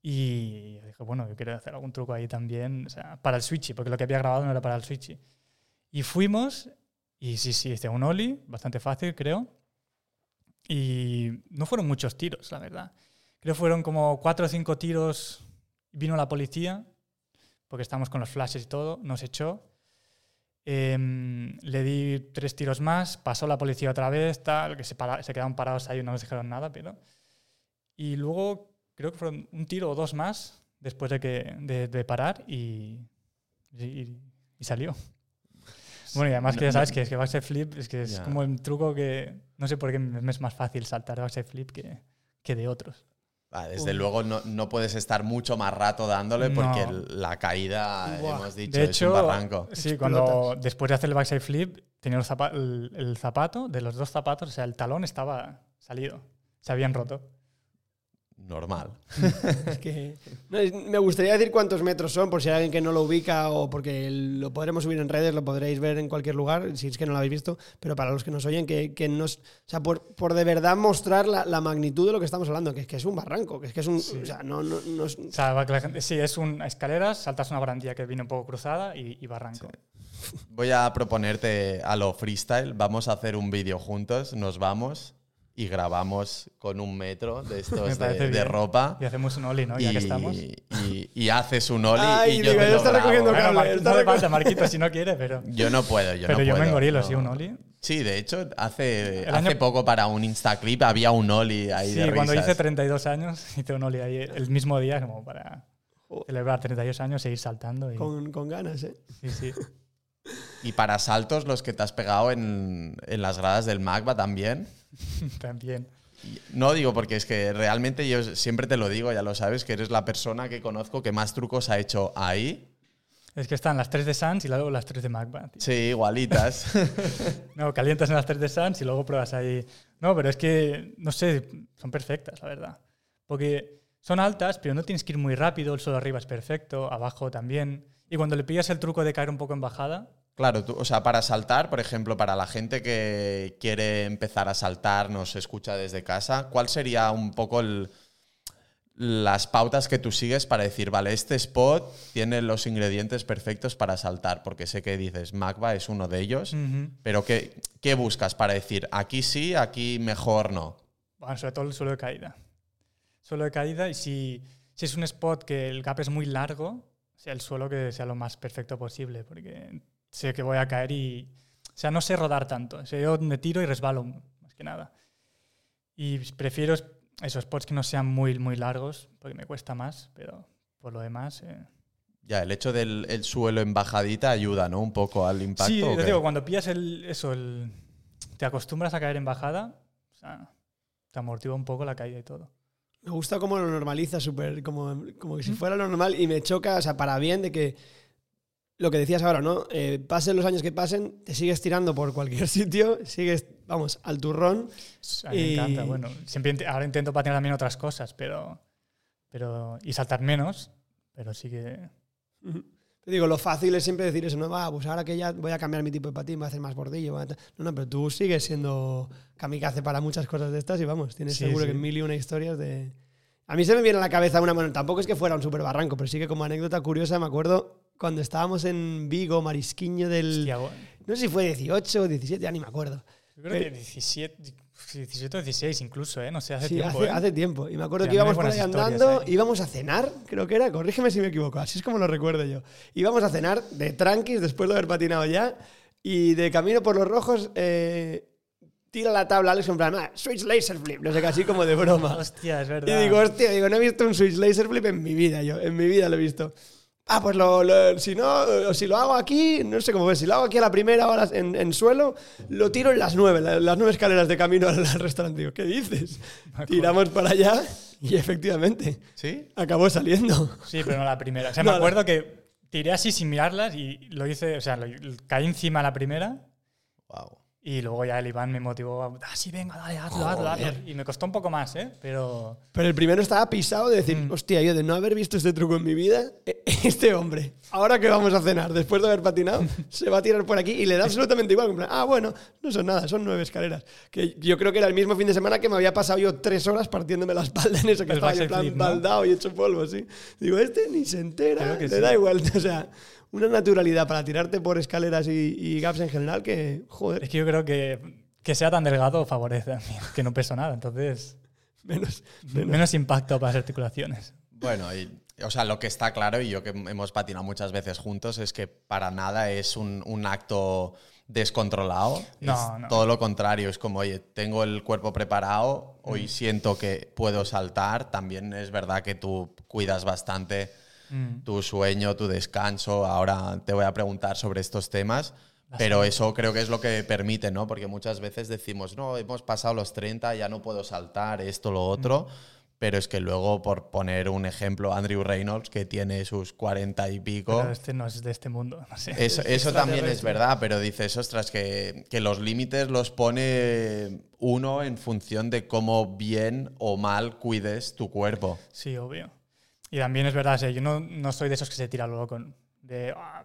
Y dije, bueno, yo quiero hacer algún truco ahí también, o sea, para el switchy, porque lo que había grabado no era para el switchy. Y fuimos, y sí, sí, hice un Oli, bastante fácil, creo. Y no fueron muchos tiros, la verdad. Creo que fueron como cuatro o cinco tiros. Vino la policía, porque estábamos con los flashes y todo, nos echó. Em, le di tres tiros más, pasó la policía otra vez, tal, que se, para- se quedaron parados ahí no nos dijeron nada, pero... Y luego creo que fueron un tiro o dos más después de, que, de, de parar y, y, y salió. Bueno, y además que ya sabes que es que backside flip es que es Ya. como el truco que no sé por qué me es más fácil saltar backside flip que, que de otros. Ah, desde Uy. luego no, no puedes estar mucho más rato dándole porque No. la caída, hemos dicho, De es un barranco. sí, Explotas. cuando después de hacer el backside flip tenía el, zapa- el- el zapato, de los dos zapatos, o sea, el talón estaba salido, se habían roto. Normal. Es que- no, es- me gustaría decir cuántos metros son, por si hay alguien que no lo ubica o porque lo podremos subir en redes, lo podréis ver en cualquier lugar, si es que no lo habéis visto, pero para los que nos oyen, que, que nos, o sea, por, por de verdad mostrar la, la magnitud de lo que estamos hablando, que es que es un barranco, que es que es un... O sea, no, no, no es- O sea, la gente- sí, es un escaleras, saltas una barandilla que viene un poco cruzada y, y barranco. Voy a proponerte a lo freestyle. Vamos a hacer un vídeo juntos, nos vamos y grabamos con un metro de estos de, ropa. Y hacemos un ollie, ¿no? Ya que estamos. y- y haces un ollie Ay, y yo digo, te ya lo está grabo. recogiendo Bueno, cable, está no falta Marquito si no quiere, pero, Yo no puedo, yo pero no yo puedo. me engorilo, no. sí, un ollie. Sí, de hecho, hace, El hace año- poco para un Instaclip había un ollie ahí Sí, de cuando risas. hice 32 años, hice un ollie ahí el mismo día como para celebrar 32 años, seguir saltando. Y, con, con ganas, ¿eh? sí, sí. Y para saltos, los que te has pegado en, en las gradas del Magba también. También. No digo porque es que realmente yo siempre te lo digo, ya lo sabes, que eres la persona que conozco que más trucos ha hecho ahí. Es que están las 3 de Sans y luego las 3 de Magba. tío. Sí, igualitas. No, calientas en las 3 de Sans y luego pruebas ahí. No, pero es que, no sé, son perfectas, la verdad. Porque son altas, pero no tienes que ir muy rápido, el suelo arriba es perfecto, abajo también. Y cuando le pillas el truco de caer un poco en bajada, Claro, tú, o sea, para saltar, por ejemplo, para la gente que quiere empezar a saltar, nos escucha desde casa, ¿cuál sería un poco el- las pautas que tú sigues para decir, vale, este spot tiene los ingredientes perfectos para saltar? Porque sé que dices, Magba es uno de ellos, pero ¿qué, ¿qué buscas para decir, aquí sí, aquí mejor no? bueno, sobre todo el suelo de caída. Suelo de caída y si, si es un spot que el gap es muy largo, sea, el suelo que sea lo más perfecto posible, porque sé que voy a caer y... O sea, no sé rodar tanto. O sea, yo me tiro y resbalo, más que nada. Y prefiero es- esos spots que no sean muy, muy largos, porque me cuesta más, pero por lo demás... eh. Ya, el hecho del el suelo en bajadita ayuda, ¿no? Un poco al impacto. Sí, ¿o te digo, cuando pillas el, eso, el, te acostumbras a caer en bajada, o sea, te amortigua un poco la caída y todo. Me gusta cómo lo normaliza, súper, como, como que si fuera lo normal y me choca, o sea, para bien de que lo que decías ahora, ¿no? Eh, pasen los años que pasen, te sigues tirando por cualquier sitio, sigues, vamos, al turrón. A mí me Y- encanta. Bueno, siempre ahora intento patinar también otras cosas, pero, pero y saltar menos, pero sí que Te digo, lo fácil es siempre decir eso, no, va, pues ahora que ya voy a cambiar mi tipo de patín, voy a hacer más bordillo. voy a tal". No, no, pero tú sigues siendo kamikaze para muchas cosas de estas y vamos, tienes Sí, seguro sí. que mil y una historias de... A mí se me viene a la cabeza una, bueno, tampoco es que fuera un super barranco, pero sí que como anécdota curiosa me acuerdo cuando estábamos en Vigo, Marisquiño del... hostia, bo- No sé si fue 18 o 17, ya ni me acuerdo. yo creo que 17, 17 o 16 incluso, ¿eh? No sé, hace sí, tiempo, hace, ¿eh? hace tiempo. Y me acuerdo Sí, que íbamos por ahí andando, ¿eh? íbamos a cenar, creo que era, corrígeme si me equivoco, así es como lo recuerdo yo. Íbamos a cenar de tranquis después de haber patinado ya y de camino por los rojos eh, tira la tabla Alex en plan, "Ah, switch laser flip, no sé, casi como de broma. Hostia, es Y verdad. digo, hostia, digo, no he visto un switch laser flip en mi vida, yo, en mi vida lo he visto. Ah, pues lo, lo- si no, o si lo hago aquí, no sé cómo ves, si lo hago aquí a la primera hora en, en suelo, lo tiro en las nueve, la- las nueve escaleras de camino al, al restaurante. Digo, ¿qué dices? Tiramos para allá y efectivamente ¿Sí? acabó saliendo. Sí, pero no la primera. O sea, No, me acuerdo que tiré así sin mirarlas y lo hice, o sea, lo- caí encima la primera Wow. Y luego ya el Iván me motivó a, ah, sí, venga, dale, hazlo, hazlo, hazlo. Y me costó un poco más, ¿eh? Pero Pero el primero estaba pisado de decir, Mm. hostia, yo de no haber visto este truco en mi vida, e- este hombre, ahora que vamos a cenar, después de haber patinado, se va a tirar por aquí y le da absolutamente igual. plan, ah, bueno, no son nada, son nueve escaleras. Que yo creo que era el mismo fin de semana que me había pasado yo tres horas partiéndome la espalda en eso, que El estaba en plan flip, ¿no? baldado y hecho polvo, sí. Digo, este ni se entera, le sí. da igual. O sea, una naturalidad para tirarte por escaleras y, y gaps en general que, joder, es que yo creo que que sea tan delgado favorece a mí, que no peso nada, entonces menos, menos. menos impacto para las articulaciones. Bueno, y, o sea, lo que está claro, y yo que hemos patinado muchas veces juntos, es que para nada es un, un acto descontrolado. No, es no. todo lo contrario. Es como, oye, tengo el cuerpo preparado, hoy Mm. siento que puedo saltar. También es verdad que tú cuidas bastante Mm. tu sueño, tu descanso. Ahora te voy a preguntar sobre estos temas. Pero eso creo que es lo que permite, ¿no? Porque muchas veces decimos, no, hemos pasado los 30, ya no puedo saltar, esto, lo otro. Pero es que luego, por poner un ejemplo, Andrew Reynolds, que tiene sus 40 y pico, Pero este no es de este mundo, no sé. eso, eso también es verdad, pero dices, ostras, que, que los límites los pone uno en función de cómo bien o mal cuides tu cuerpo. Sí, obvio. Y también es verdad, o sea, yo no, no soy de esos que se tira luego con de "Ah,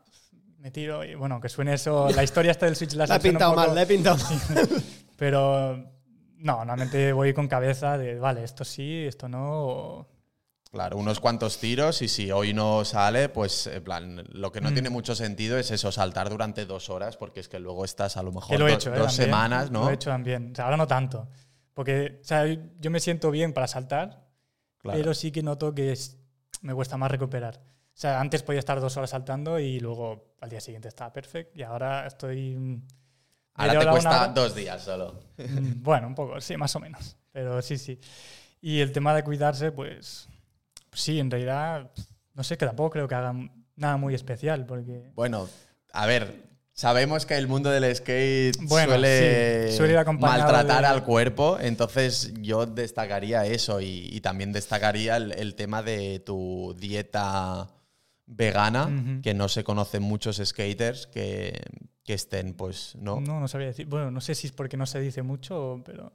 me tiro y bueno, que suene eso, la historia esta del Switch La he suena un pintado poco- mal, la he pintado mal. Pero no, normalmente voy con cabeza de, vale, esto sí, esto no. o- Claro, unos cuantos tiros y si hoy no sale, pues en plan, lo que no Mm. tiene mucho sentido es eso, saltar durante dos horas, porque es que luego estás a lo mejor Que lo he do- hecho, ¿eh? dos también. semanas, ¿no? Lo he hecho también. O sea, ahora no tanto. Porque o sea, yo me siento bien para saltar, Claro. pero sí que noto que es- me cuesta más recuperar. O sea, antes podía estar dos horas saltando y luego al día siguiente estaba perfecto y ahora estoy... mm, Ahora te cuesta dos días solo. Mm, Bueno, un poco, sí, más o menos. Pero sí, sí. Y el tema de cuidarse, pues sí, en realidad, no sé, que tampoco creo que hagan nada muy especial, porque... Bueno, a ver, sabemos que el mundo del skate Bueno, suele, sí, suele ir maltratar de- al cuerpo, entonces yo destacaría eso y, y también destacaría el, el tema de tu dieta vegana, que no se conocen muchos skaters que, que estén, pues, ¿no? No, no sabría decir. Bueno, no sé si es porque no se dice mucho, pero...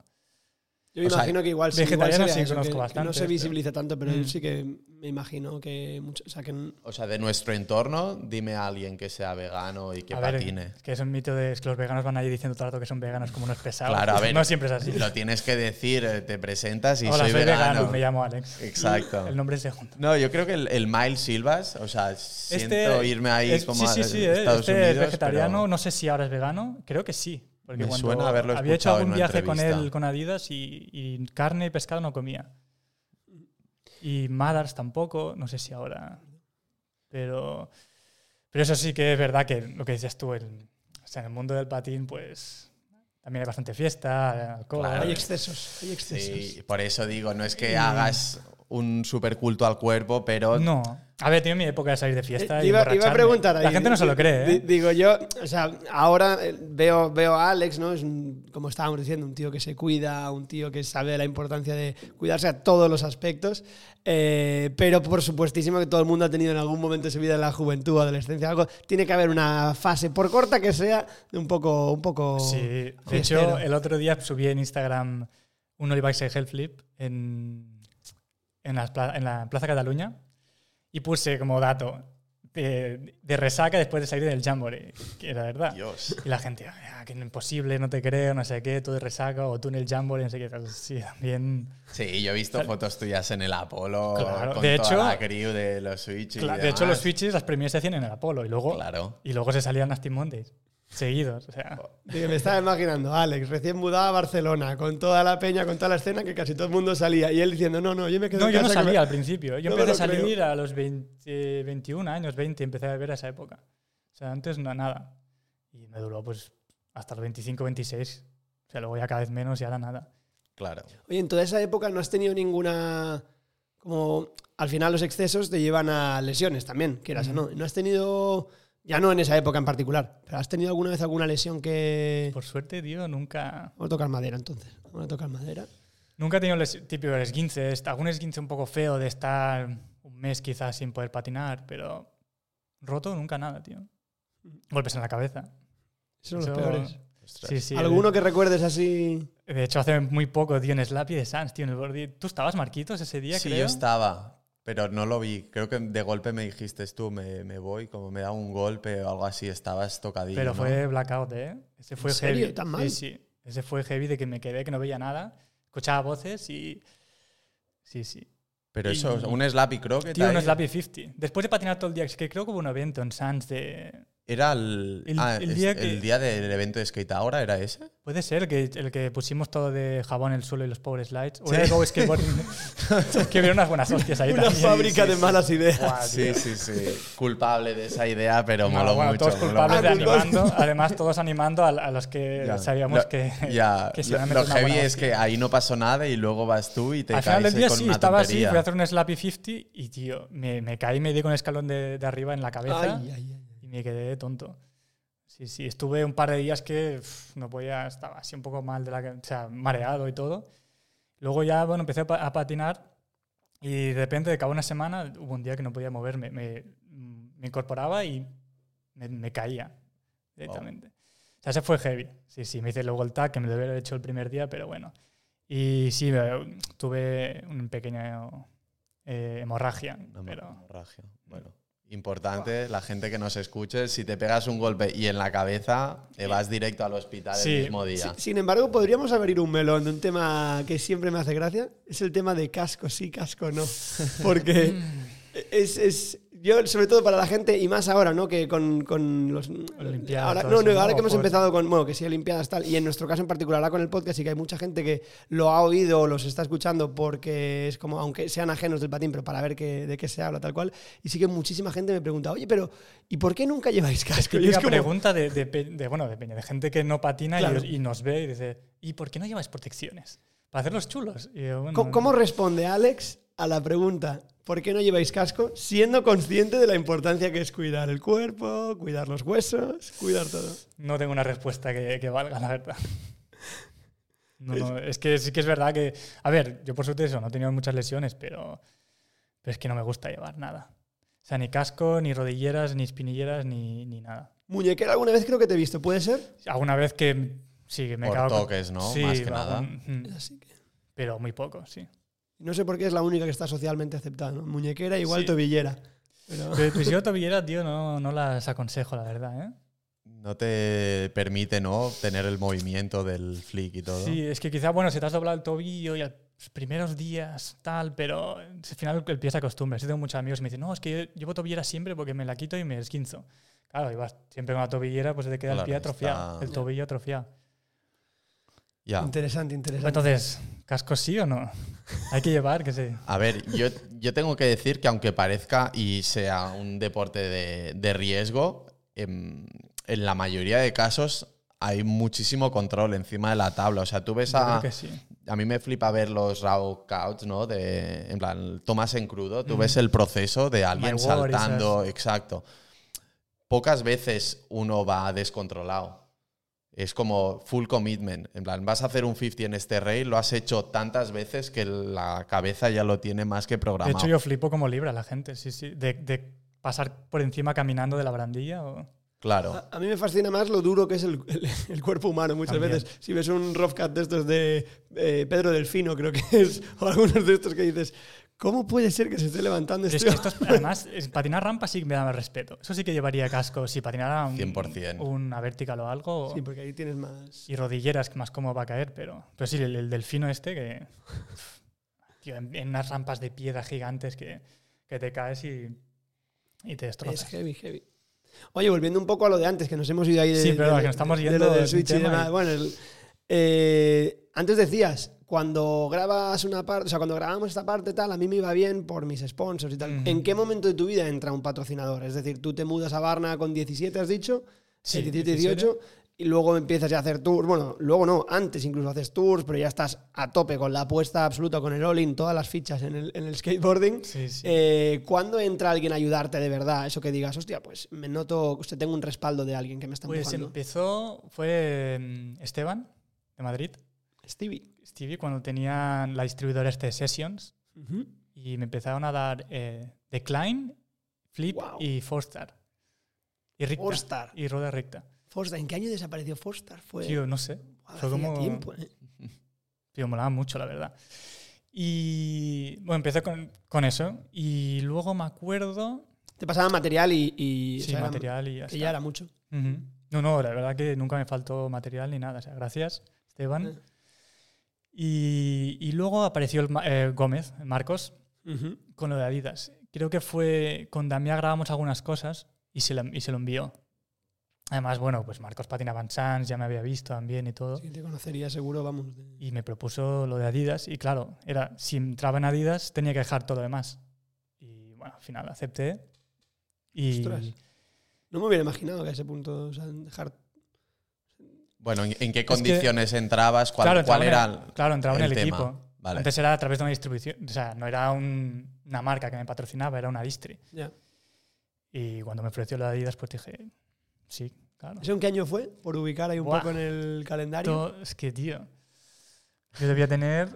Yo me O sea, imagino que igual sí, igual vegetariano sería sí eso, conozco que- que no se pero- visibiliza tanto, pero Mm. sí que me imagino que mucho, o sea, que n- O sea, de nuestro entorno, dime a alguien que sea vegano y que a ver, patine. es que es un mito de es que los veganos van ahí diciendo todo el rato que son veganos como unos pesados. Claro, a ver. No siempre es así. Lo tienes que decir, eh, te presentas y Hola, soy, soy vegano. vegano. me llamo Alex. Exacto. El nombre se junta. No, yo creo que el, el Miles Silvas, o sea, siento irme ahí es- como sí, a sí, sí, Estados este Unidos. es vegetariano, pero- no sé si ahora es vegano, creo que sí. Porque Me cuando suena haberlo había hecho algún una viaje con él, con Adidas, y, y carne y pescado no comía. Y Madars tampoco, no sé si ahora. Pero, pero eso sí que es verdad que lo que decías tú, el, o sea, en el mundo del patín, pues también hay bastante fiesta, alcohol. Claro. hay excesos, hay excesos. Sí, por eso digo, no es que Y- hagas un superculto al cuerpo, pero No. A ver, tiene mi época de salir de fiesta. Eh, y iba, iba a preguntar ahí. La gente no se lo cree, ¿eh? Digo yo, o sea, ahora eh, veo, veo a Alex, ¿no? Es un- como estábamos diciendo, un tío que se cuida, un tío que sabe la importancia de cuidarse a todos los aspectos. eh, pero por supuestísimo que todo el mundo ha tenido en algún momento de su vida, en la juventud, adolescencia, algo. Tiene que haber una fase, por corta que sea, de un poco. Un poco Sí, de fiestero. hecho, el otro día subí en Instagram un Olivax Hell Flip en, en, la, en la Plaza Cataluña y puse como dato de, de resaca después de salir del Jamboree, que era verdad. Dios. Y la gente, "Ah, que es imposible, no te creo, no sé qué, tú de resaca o tú en el Jamboree, no sé qué. tal". Sí, también. Sí, yo he visto fotos tuyas en el Apolo Claro, con de toda hecho- la crew de los Switch y Claro, de hecho, los switches, las premiers se hacían en el Apolo y luego, Claro. y luego se salían Nasty Mondays, seguidos. O sea, me estaba imaginando, Alex, recién mudado a Barcelona, con toda la peña, con toda la escena, que casi todo el mundo salía. Y él diciendo, no, no, yo me quedo No, en yo no que me- salía al principio. Yo No empecé a lo creo. salir a los 20, 21 años, 20, empecé a beber a esa época. O sea, antes no, nada. Y me duró pues hasta los 25, 26. O sea, luego ya cada vez menos y ahora nada. Claro. Oye, en toda esa época no has tenido ninguna como al final los excesos te llevan a lesiones también, quieras o no. ¿No has tenido, ya no en esa época en particular, pero has tenido alguna vez alguna lesión que... Por suerte, tío, nunca... Vamos a tocar madera entonces. Vamos a tocar madera. Nunca he tenido el típico esguince, algún esguince un poco feo de estar un mes quizás sin poder patinar, pero roto nunca nada, tío. Golpes en la cabeza. Esos son los Eso- peores. Ostras. Sí, sí. ¿Alguno que recuerdes así? De hecho, hace muy poco, tío, en Slappy de Sans, tío, en el Bordi. ¿Tú estabas, Marquitos, ese día, Sí, creo? yo estaba, pero no lo vi. Creo que de golpe me dijiste tú, me, me voy, como me da un golpe o algo así, estabas tocadillo. Pero ¿no? fue blackout, ¿eh? Ese fue ¿En serio? heavy. ¿Tan mal? Sí, sí. Ese fue heavy de que me quedé, que no veía nada. Escuchaba voces y... Sí, sí. Pero y- eso, un slappy creo que Tío, un Slappy 50. Después de patinar todo el día, es que creo que hubo un evento en Sans de... Era el, El- ah, el es- día el que- día del evento de Skate ahora, ¿era ese? Puede ser que el que pusimos todo de jabón en el suelo y los power slides. O era de Go Skateboarding. que hubiera unas buenas hostias ahí Una también. fábrica sí, de sí. malas ideas. Guau, Sí, sí, sí. Culpable de esa idea, pero No, moló bueno, mucho. todos moló culpables de animando. Además, todos animando a, a los que Ya. sabíamos Lo- que, ya, que se lo, iban a lo heavy buena es que ahí no pasó nada y luego vas tú y te Al final caes del día con sí, una estaba así, fui a hacer un Slappy 50 y, tío, me, me caí, me di con el escalón de, de arriba en la cabeza Ay, ay, ay. Y me quedé tonto. Sí, sí, estuve un par de días que uf, no podía, estaba así un poco mal, de la, o sea, mareado y todo. Luego ya, bueno, empecé a, pa- a patinar y de repente, de cabo de una semana, hubo un día que no podía moverme. Me, me incorporaba y me, me caía directamente. O sea, ese fue heavy. Sí, sí, me hice luego el tag, que me lo hubiera hecho el primer día, pero bueno. Y sí, tuve un pequeño eh, hemorragia, Una pero... hemorragia. Bueno, importante, la gente que nos escuche, si te pegas un golpe y en la cabeza, te vas directo al hospital Sí. el mismo día. Sin embargo, podríamos abrir un melón de un tema que siempre me hace gracia. Es el tema de casco sí, casco no. Porque es, es- yo, sobre todo para la gente, y más ahora, ¿no? Que con, con los... Olimpiadas, ahora, no, no, ahora ¿no? que hemos empezado con, bueno, que sí, Olimpiadas tal, y en nuestro caso en particular, ahora con el podcast, y que hay mucha gente que lo ha oído o los está escuchando porque es como, aunque sean ajenos del patín, pero para ver qué, de qué se habla, tal cual. Y sí que muchísima gente me pregunta, oye, pero ¿y por qué nunca lleváis casco? Y es como- pregunta de, de, bueno, de, de gente que no patina y- Claro. y, nos ve y dice, ¿y por qué no lleváis protecciones? Para hacer los chulos. Y yo, bueno, ¿Cómo, cómo responde Alex a la pregunta ¿por qué no lleváis casco? Siendo consciente de la importancia que es cuidar el cuerpo, cuidar los huesos, cuidar todo. No tengo una respuesta que, que valga, la verdad. No, no, es que sí que es verdad que... A ver, yo por suerte eso, no he tenido muchas lesiones, pero, pero es que no me gusta llevar nada. O sea, ni casco, ni rodilleras, ni espinilleras, ni, ni nada. Muñequera alguna vez creo que te he visto, ¿puede ser? Alguna vez que sí, que me Por cago con- toques, ¿no? Sí, Más que que pero muy poco, sí. No sé por qué es la única que está socialmente aceptada. ¿no? Muñequera igual Sí. tobillera. Pero- Pero pues yo tobillera, tío, no, no las aconsejo, la verdad, ¿eh? No te permite, ¿no? Tener el movimiento del flick y todo. Sí, es que quizá, bueno, si te has doblado el tobillo y a los primeros días tal, pero al final el pie se acostumbra. Sí tengo muchos amigos que me dicen, no, es que yo llevo tobillera siempre porque me la quito y me esquinzo. Claro, y vas siempre con la tobillera, pues se te queda el pie atrofiado, está- el tobillo atrofiado. Ya. Interesante, interesante. Entonces, ¿casco sí o no? Hay que llevar, que sé. A ver, yo, yo tengo que decir que aunque parezca y sea un deporte de, de riesgo, em, en la mayoría de casos hay muchísimo control encima de la tabla. O sea, tú ves Yo creo a... que sí. A mí me flipa ver los raw couts, ¿no? De, en plan, tomas en crudo, tú ves el proceso de alguien My saltando, exacto. Pocas veces uno va descontrolado. Es como full commitment. En plan, vas a hacer un 50 en este rail, lo has hecho tantas veces que la cabeza ya lo tiene más que De programado. hecho, yo flipo como libra la gente, sí, sí. De, de pasar por encima caminando de la barandilla o... Claro. A, a mí me fascina más lo duro que es el, el- el cuerpo humano muchas También. veces. Si ves un rough cut de estos de eh, Pedro Delfino, creo que es, o algunos de estos que dices, ¿cómo puede ser que se esté levantando Pero es este que esto es- además, es- patinar rampa sí que me da más respeto. Eso sí que llevaría casco. Si patinara un- 100%. una vertical o algo. Sí, porque ahí tienes más... y rodilleras, que más cómodo va a caer, pero. Pero sí, el, el delfino este que. Tío, en, en unas rampas de piedra gigantes que, que te caes y, y te Es destrozas. heavy, heavy. Oye, volviendo un poco a lo de antes, que nos hemos ido ahí de, Sí, pero de- que nos estamos de yendo lo del del Switch y tema demás. y- Bueno, el- eh, antes decías, cuando grabas una parte, o sea, cuando grabamos esta parte tal, a mí me iba bien por mis sponsors y tal. ¿En qué momento de tu vida entra un patrocinador? Es decir, tú te mudas a Varna con 17, has dicho, Sí, el 17, 17. 18, y luego empiezas ya a hacer tours. Bueno, luego no, antes incluso haces tours, pero ya estás a tope con la apuesta absoluta, con el all-in, todas las fichas en el, en el skateboarding. Sí, sí. Eh, ¿Cuándo entra alguien a ayudarte de verdad? Eso que digas, hostia, pues me noto, usted tengo un respaldo de alguien que me está Pues empujando. empezó, fue mm, Esteban, de Madrid, Stevie. Stevie, cuando tenían la distribuidora este Sessions, Ujú. y me empezaron a dar eh, Decline, Flip Wow. y Forstar. Y recta. Forstar. Y rueda recta. Forstar, ¿en qué año desapareció Forstar? Fue Tío, no sé. Fue como- tiempo, ¿eh? Tío, molaba mucho, la verdad. Y bueno, empecé con, con eso. Y luego me acuerdo. Te pasaba material y, y, o Sí, sea, era- material y ya que está. ya era mucho. Ujú. No, no, la verdad que nunca me faltó material ni nada. O sea, gracias, Esteban. Eh. Y, y luego apareció el eh, Gómez, Marcos, Ujú. con lo de Adidas. Creo que fue con Damián grabamos algunas cosas y se y se lo envió. Además, bueno, pues Marcos patinaba en Sans, ya me había visto también y todo. Sí, te conocería seguro, vamos. de- Y me propuso lo de Adidas. Y claro, era si entraba en Adidas tenía que dejar todo lo demás. Y bueno, al final acepté. Y Ostras. No me hubiera imaginado que a ese punto, o sea, dejar Bueno, ¿en, en qué que- condiciones entrabas? ¿Cuál, claro, cuál entraba era en el, el, claro, entraba en el el tema? equipo. Vale. Antes era a través de una distribución, o sea, no era un- una marca que me patrocinaba, era una distri. ya. Y cuando me ofreció la Adidas, pues dije, sí, claro. ¿Eso en qué año fue? Por ubicar ahí un Buah. poco en el calendario. Esto- es que, tío, yo debía tener...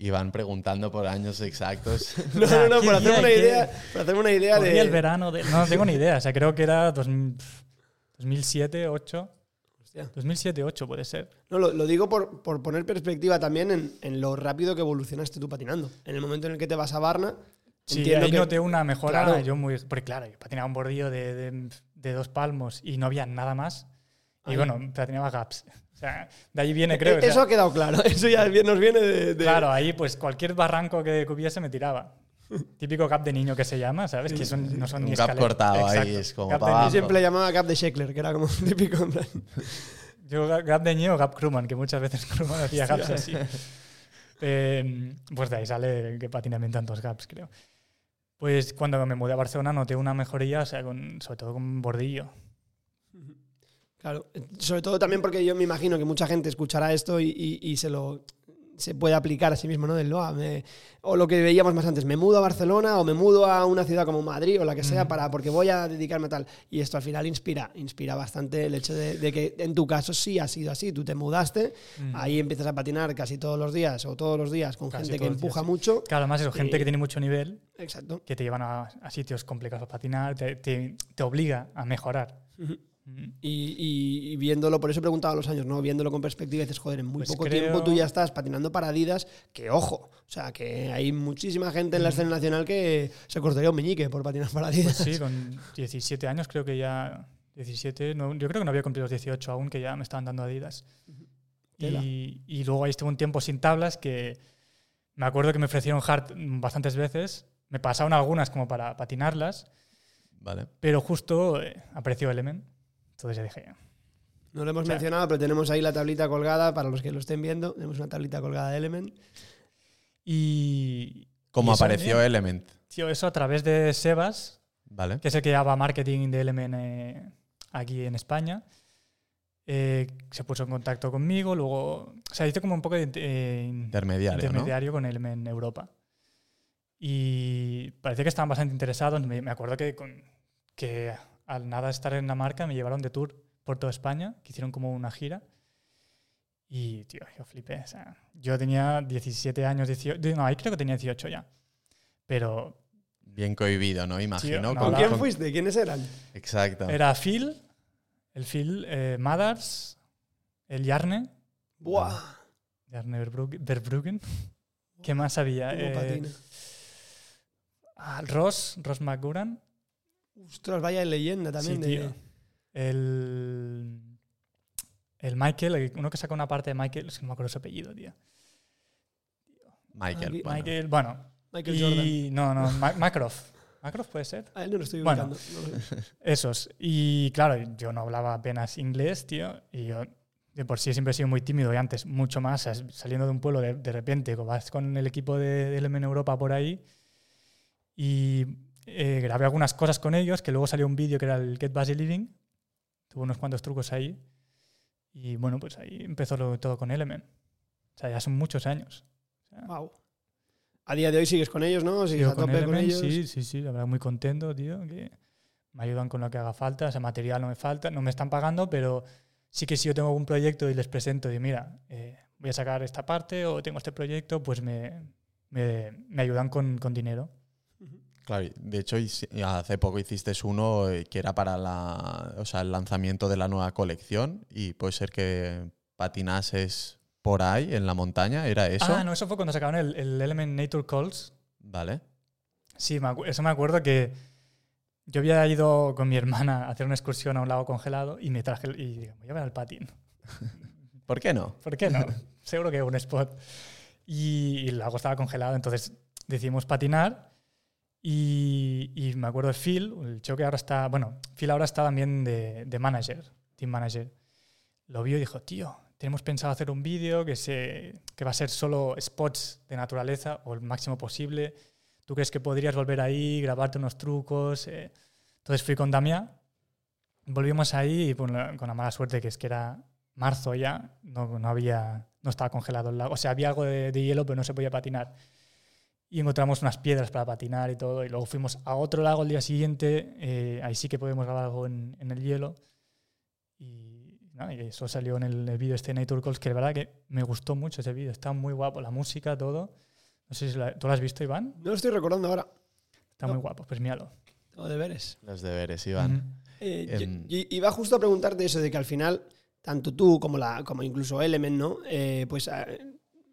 Iban preguntando por años exactos. No, no, no, ¿qué por hacerme una idea, por hacerme una idea corría el de. verano de... No, no tengo ni idea, o sea, creo que era 2000 pf, 2007, 8... Hostia. 2007, 8 puede ser. No, lo, lo digo por, por poner perspectiva también en, en lo rápido que evolucionaste tú patinando. En el momento en el que te vas a Varna, Sí, entiendo ahí que. noté una mejora. Claro. Yo muy, porque claro, yo patinaba un bordillo de, de- de dos palmos y no había nada más. Y bueno, patinaba gaps. O sea, de ahí viene, creo. o E- sea, Eso ha quedado claro. Eso ya nos viene de. de- Claro, ahí pues cualquier barranco que hubiese me tiraba. Típico gap de niño que se llama, ¿sabes? Que son, no son Un ni gap escaleras. cortado ahí, es como Gap de pa' niño. Yo siempre llamaba Gap de Sheckler, que era como un típico. en plan, Yo ga- gap de niño o gap Krumman, que muchas veces Krumman hacía gaps así. Eh, pues de ahí sale que patina bien tantos gaps, creo. Pues cuando me mudé a Barcelona noté una mejoría, o sea, con, sobre todo con bordillo. Claro, sobre todo también porque yo me imagino que mucha gente escuchará esto y, y- y se lo se puede aplicar a sí mismo, ¿no? Del, "Ah, me- o lo que veíamos más antes, me mudo a Barcelona o me mudo a una ciudad como Madrid o la que sea para porque voy a dedicarme a tal. Y esto al final inspira, inspira bastante el hecho de, de que en tu caso sí ha sido así. Tú te mudaste, Mm. ahí empiezas a patinar casi todos los días o todos los días con Casi gente que días, empuja sí. mucho. Claro, además eso, gente que tiene mucho nivel, Exacto. que te llevan a, a sitios complicados para patinar, te, te- te obliga a mejorar. Y, y- y viéndolo, por eso preguntaba los años, ¿no? Viéndolo con perspectiva, dices, joder, en muy Pues poco creo- tiempo tú ya estás patinando para Adidas, que ojo, o sea, que hay muchísima gente en la escena nacional que se cortaría un meñique por patinar para Adidas. Pues sí, con 17 años creo que ya... 17, no, yo creo que no había cumplido los 18 aún, que ya me estaban dando Adidas. Y, y luego ahí estuve un tiempo sin tablas que me acuerdo que me ofrecieron hard bastantes veces. Me pasaron algunas como para patinarlas, Vale. pero justo eh, apareció Element. Entonces ya dije, No lo hemos O sea- mencionado, pero tenemos ahí la tablita colgada, para los que lo estén viendo, tenemos una tablita colgada de Element. y... ¿Cómo y eso, apareció tío, Element? Tío, eso a través de Sebas, Vale. que es el que lleva marketing de Element eh, aquí en España. eh, se puso en contacto conmigo, luego, o sea, hice como un poco de eh, Intermediario, con Element en Europa. Y parecía que estaban bastante interesados. Me, me acuerdo que, con- que al nada estar en la marca me llevaron de tour por toda España, que hicieron como una gira. Y, tío, yo flipé. o sea, yo tenía 17 años, 18, no, ahí creo que tenía 18 ya. Pero Bien cohibido, ¿no? Imagino. no, ¿Con quién con- fuiste? ¿Quiénes eran? Exacto. era Phil, el Phil eh, Mathers, el Yarne, ¡Buah! Yarne Verbruggen. Verbruggen. ¿Qué más había? ¿Cómo Eh, ah, Ross, Ross McGuran. Ostras, vaya leyenda también. Sí, de- tío. El, el Michael, el- uno que saca una parte de Michael, es que no me acuerdo su apellido, tío. Michael. Bueno. Michael, bueno. Michael Jordan. y, no, no, Ma- Macroft. Macroft puede ser. A él no lo estoy Bueno. ubicando. no lo sé. Esos. Y claro, yo no hablaba apenas inglés, tío. Y yo de por sí siempre he sido muy tímido y antes mucho más. Saliendo de un pueblo, de, de repente vas con el equipo de, de LM en Europa por ahí y eh, grabé algunas cosas con ellos, que luego salió un vídeo que era el Get Busy Living. tuvo unos cuantos trucos ahí. Y bueno, pues ahí empezó lo- todo con Element. O sea, ya son muchos años. Wow. A día de hoy sigues con ellos, ¿no? Sigues a tope con, Element, ellos. Sí, sí, sí, la verdad muy contento, tío, que me ayudan con lo que haga falta, o sea, material no me falta, no me están pagando, pero sí que si yo tengo algún proyecto y les presento y mira, eh, voy a sacar esta parte o tengo este proyecto, pues me, me, me ayudan con, con dinero. Claro, de hecho hace poco hiciste uno eh, que era para la, o sea, el lanzamiento de la nueva colección y puede ser que patinases por ahí en la montaña, ¿era eso? Ah, no, eso fue cuando sacaron el, el Element Nature Calls. Vale. Sí, me eso me acuerdo que yo había ido con mi hermana a hacer una excursión a un lago congelado y me traje el- y digo, voy a ver al patín. ¿Por qué no? ¿Por qué no? Seguro que un spot. Y, y el lago estaba congelado, entonces decidimos patinar. Y, y me acuerdo de Phil, el chico que ahora está, bueno, Phil ahora está también de, de manager, team manager. Lo vio y dijo, tío, tenemos pensado hacer un vídeo que, que va a ser solo spots de naturaleza o el máximo posible. ¿Tú crees que podrías volver ahí, grabarte unos trucos? Eh, Entonces fui con Damián, volvimos ahí y con la, con la mala suerte que es que era marzo ya, no, no había, no estaba congelado el lago. O sea, había algo de, de hielo, pero no se podía patinar. Y encontramos unas piedras para patinar y todo. Y luego fuimos a otro lago el día siguiente. eh, ahí sí que podemos grabar algo en, en el hielo. Y, nada, y eso salió en el, el vídeo este Nature Calls, que la verdad que me gustó mucho ese vídeo. Está muy guapo, la música, todo. No sé si la- tú lo has visto, Iván. No lo estoy recordando ahora. Está No. muy guapo, pues míralo. Tengo deberes. Los deberes, Iván. Ujú. Eh, yo- Em. y- iba justo a preguntarte eso de que al final, tanto tú como, la, como incluso Element, ¿no? Eh, pues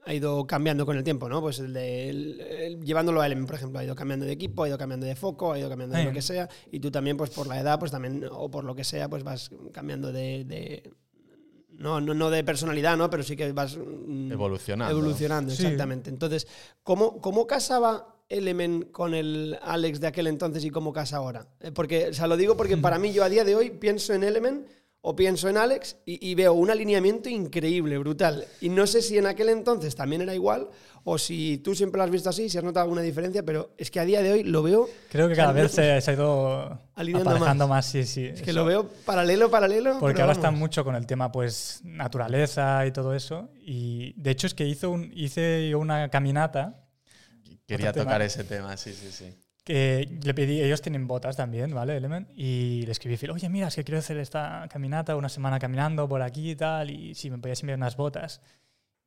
ha, ido cambiando con el tiempo, ¿no? Pues el de el- el- llevándolo a Element, por ejemplo, ha ido cambiando de equipo, ha ido cambiando de foco, ha ido cambiando de Sí. lo que sea. Y tú también, pues por la edad, pues también, o por lo que sea, pues vas cambiando de. de- no, no, no de personalidad, ¿no? Pero sí que vas mm, Evolucionando. evolucionando, Sí. exactamente. Entonces, ¿cómo, ¿cómo casaba Element con el Alex de aquel entonces y cómo casa ahora? Eh, Porque, o sea, lo digo porque para mí yo a día de hoy pienso en Element o pienso en Alex y, y veo un alineamiento increíble, brutal. Y no sé si en aquel entonces también era igual o si tú siempre lo has visto así, si has notado alguna diferencia, pero es que a día de hoy lo veo, Creo que cada vez se, se ha ido Alineando más. sí, sí. es que Eso. lo veo paralelo, paralelo. Porque ahora están mucho con el tema, pues, naturaleza y todo eso. Y de hecho es que hizo un, hice yo una caminata Quería tocar tema. ese tema, sí, sí, sí. Que le pedí, ellos tienen botas también, ¿vale? Element, y le escribí, oye, mira, es que quiero hacer esta caminata, una semana caminando por aquí y tal, y si me podías enviar unas botas.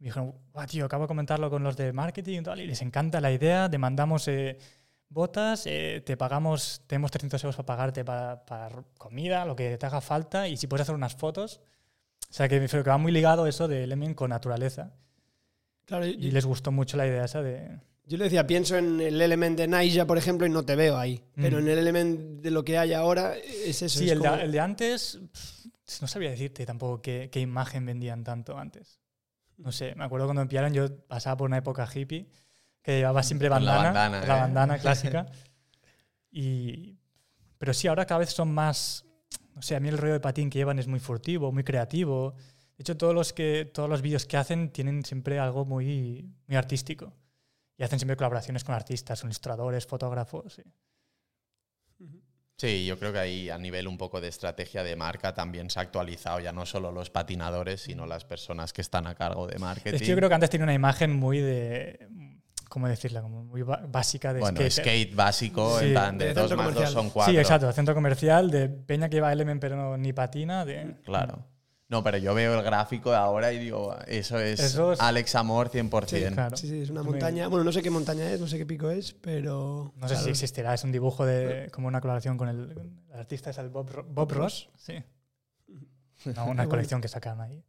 Me dijeron, guau, tío, acabo de comentarlo con los de marketing y tal, y les encanta la idea, te mandamos eh, botas, eh, te pagamos, tenemos 300 euros para pagarte para, para comida, lo que te haga falta, y si puedes hacer unas fotos. O sea, que, pero que va muy ligado eso de Element con naturaleza. Claro, yo, Y les gustó mucho la idea esa de... yo le decía, pienso en el Element de Naija, por ejemplo, y no te veo ahí. Pero Mm. en el Element de lo que hay ahora es eso. Sí, es el, como- de, el de antes, pff, no sabía decirte tampoco qué, qué imagen vendían tanto antes. No sé, me acuerdo cuando me pillaron, yo pasaba por una época hippie, que llevaba siempre Con la bandana, bandana, la ¿eh? bandana clásica. y, pero sí, ahora cada vez son más, no sé, a mí el rollo de patín que llevan es muy furtivo, muy creativo. De hecho, todos los, que, todos los vídeos que hacen tienen siempre algo muy, muy artístico. Y hacen siempre colaboraciones con artistas, con ilustradores, fotógrafos. sí. Sí, yo creo que ahí a nivel un poco de estrategia de marca también se ha actualizado ya no solo los patinadores, sino las personas que están a cargo de marketing. Es que yo creo que antes tenía una imagen muy de. ¿Cómo decirla? Como muy básica de bueno, skater. skate básico, Sí, en plan de de 2 centro más 2 comercial. son 4. Sí, exacto. Centro comercial de peña que lleva Element pero no, ni patina. De, Claro. No, pero yo veo el gráfico de ahora y digo, eso es, Eso es- Alex Amor 100%. Sí, claro. Sí, sí, es una montaña. Bueno, no sé qué montaña es, no sé qué pico es, pero. No sé si existirá. Es un dibujo de como una colaboración con el, el artista, es el Bob, Ro- Bob Ross. Sí. No, una colección que sacaron ahí.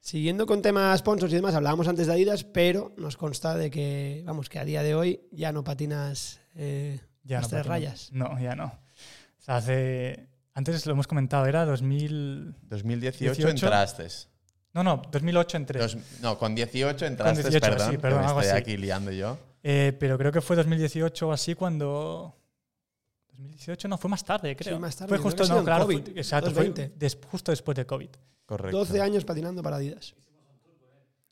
Siguiendo con temas sponsors y demás, hablábamos antes de Adidas, pero nos consta de que, vamos, que a día de hoy ya no patinas eh, Ya las no, tres rayas. No, ya no. O sea, hace. Antes lo hemos comentado, era 2000. 2018 18. entraste. No, no, 2008 entré. Dos- no, con 18 entraste, 18, perdón, sí, perdón, me algo estoy así. aquí liando yo. Eh, pero creo que fue 2018 o así cuando. 2018 no, fue más tarde, creo. más tarde, Fue justo, no, claro, COVID, fue- exacto, fue 2020. des- justo después de COVID. Correcto. 12 años patinando para Adidas.